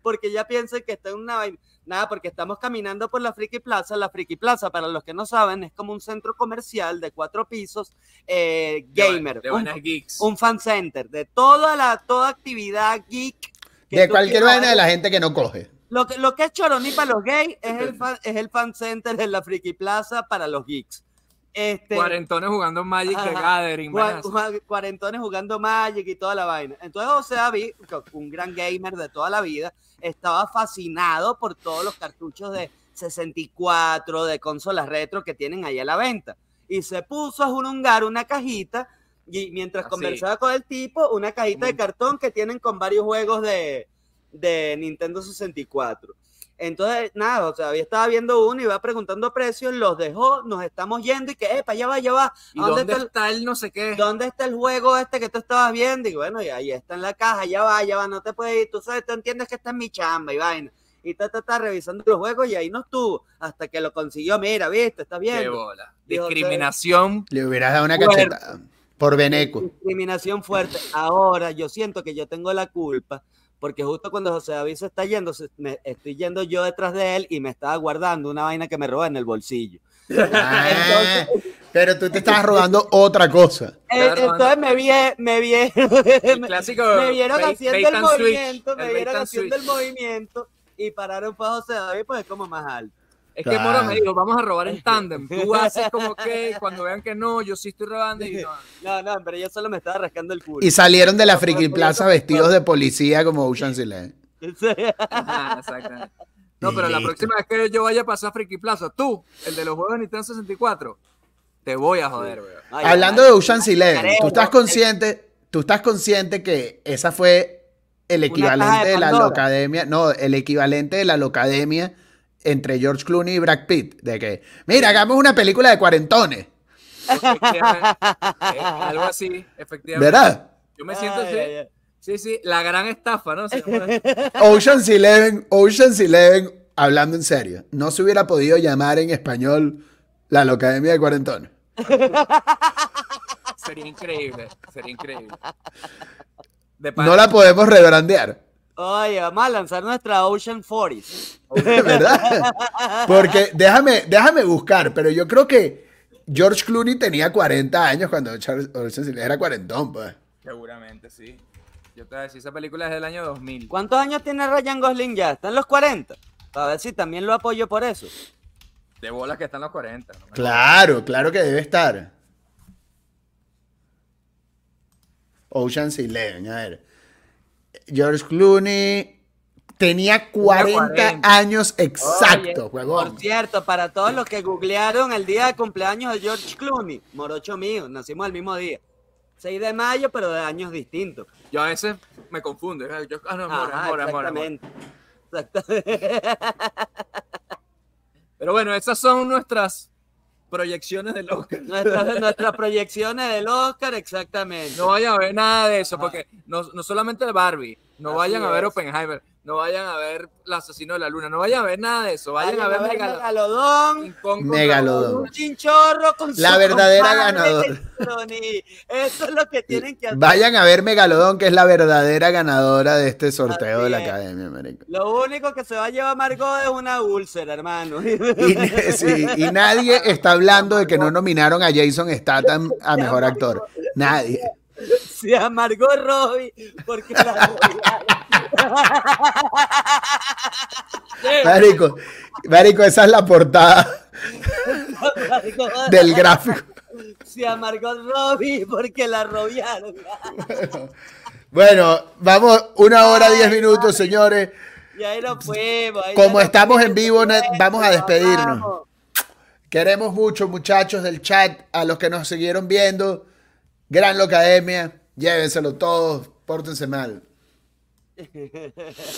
Porque ya piensan que está en una vaina. Nada, porque estamos caminando por la Friki Plaza. La Friki Plaza, para los que no saben, es como un centro comercial de cuatro pisos, eh, de gamer, De un, vainas geeks. un fan center de toda la toda actividad geek. De cualquier vaina de la gente que no coge. Lo que, lo que es Choroní para los gays es el, fan, es el fan center de la Friki Plaza para los geeks. Este, Cuarentones jugando Magic the Ajá. Gathering. Cua- cuarentones jugando Magic y toda la vaina. Entonces José David, que- un gran gamer de toda la vida, estaba fascinado por todos los cartuchos de 64, de consolas retro que tienen ahí a la venta. Y se puso a junungar una cajita y mientras Así. conversaba con el tipo, una cajita de cartón que tienen con varios juegos de, de Nintendo 64. Entonces, nada, o sea, había estaba viendo uno y iba preguntando precios, los dejó, nos estamos yendo y que, epa, ya va, ya va. ¿Y ¿a dónde está el- está el no sé qué? ¿dónde está el juego este que tú estabas viendo? Y bueno, y ahí está en la caja, ya va, ya va, no te puedes ir, tú sabes, tú entiendes que está en mi chamba y vaina. Y ta, ta, ta, revisando los juegos y ahí no estuvo, hasta que lo consiguió, mira, viste, está Qué bien. bola. Digo, Discriminación. Le hubieras dado una Fuerte. cachetada. Por Beneco. Discriminación fuerte. Ahora yo siento que yo tengo la culpa, porque justo cuando José David se está yendo, se- me- estoy yendo yo detrás de él y me estaba guardando una vaina que me roba en el bolsillo. (laughs) Ah, pero tú te estabas robando otra cosa. (laughs) Eh, Entonces me vi, me vi, El (laughs) me- clásico. me vieron haciendo el switch, movimiento, me el vieron haciendo el movimiento y pararon fue José David, pues es como más alto. Es que Moro me dijo, vamos a robar en tándem. (laughs) Tú haces como que cuando vean que no, yo sí estoy robando y no. No, no, pero yo solo me estaba rascando el culo. Y salieron de la Friki Plaza vestidos de policía como Ocean's Eleven. (laughs) Ajá, exactamente. No, pero la próxima vez que yo vaya a pasar a Friki Plaza, tú, el de los juegos de Nintendo 64, te voy a joder, weón. Ay, Hablando ay, de Ocean's Eleven, ¿tú estás consciente, tú estás consciente que esa fue el equivalente de de la locademia, no, el equivalente de la locademia entre George Clooney y Brad Pitt, de que, mira, hagamos una película de cuarentones. Eh, algo así, efectivamente. ¿verdad? Yo me siento ay, así. ay, ay. Sí, sí, la gran estafa, ¿no? Ocean's Eleven, Ocean's Eleven, hablando en serio, no se hubiera podido llamar en español la locademia de cuarentones. sería increíble, sería increíble. De No la podemos rebrandear. Oye, vamos a lanzar nuestra Ocean Forest. ¿Verdad? (laughs) Porque déjame, déjame buscar, pero yo creo que George Clooney tenía 40 años cuando Charles Eleven era cuarentón, pues. Seguramente, sí. Yo te voy a decir, esa película es del año 2000. ¿Cuántos años tiene Ryan Gosling ya? ¿Está en los 40? A ver si también lo apoyo por eso. De bolas que están los 40. ¿no? Claro, claro que debe estar. Ocean's Eleven, a ver. George Clooney tenía 40, 40. años exactos, Oye, huevón. Por cierto, para todos los que googlearon el día de cumpleaños de George Clooney, morocho mío, nacimos el mismo día. 6 de mayo, pero de años distintos. Yo a veces me confundo. Yo, ah, no, amor, Ajá, amor, amor, amor. exactamente. Exactamente. (laughs) Pero bueno, esas son nuestras proyecciones del Oscar. Nuestras, nuestras proyecciones del Oscar, exactamente. No vayan a ver nada de eso, porque no, no solamente de Barbie, no Así vayan a ver. Oppenheimer, no vayan a ver El asesino de la luna, no vayan a ver nada de eso, vayan, a ver Megalo- Megalodón. Megalodón. Un chinchorro con La su verdadera ganadora. Tony. Eso es lo que tienen que hacer. Vayan a ver Megalodón, que es la verdadera ganadora de este sorteo Así de la es. academia, marico. Lo único que se va a llevar Margot es una úlcera, hermano. Y, (laughs) sí, y nadie está hablando de que no nominaron a Jason Statham a mejor actor. Nadie. (laughs) Se amargó Robbie porque la (laughs) Marico, marico, esa es la portada (laughs) del gráfico. Se amargó Robbie porque la robiaron. Bueno, vamos, una hora, diez minutos, señores. Y ahí nos fuimos. ahí Como ya estamos en vivo, vamos a nos despedirnos. vamos. Queremos mucho, muchachos del chat, a los que nos siguieron viendo. Gran Locademia, llévenselo todos, pórtense mal. (laughs)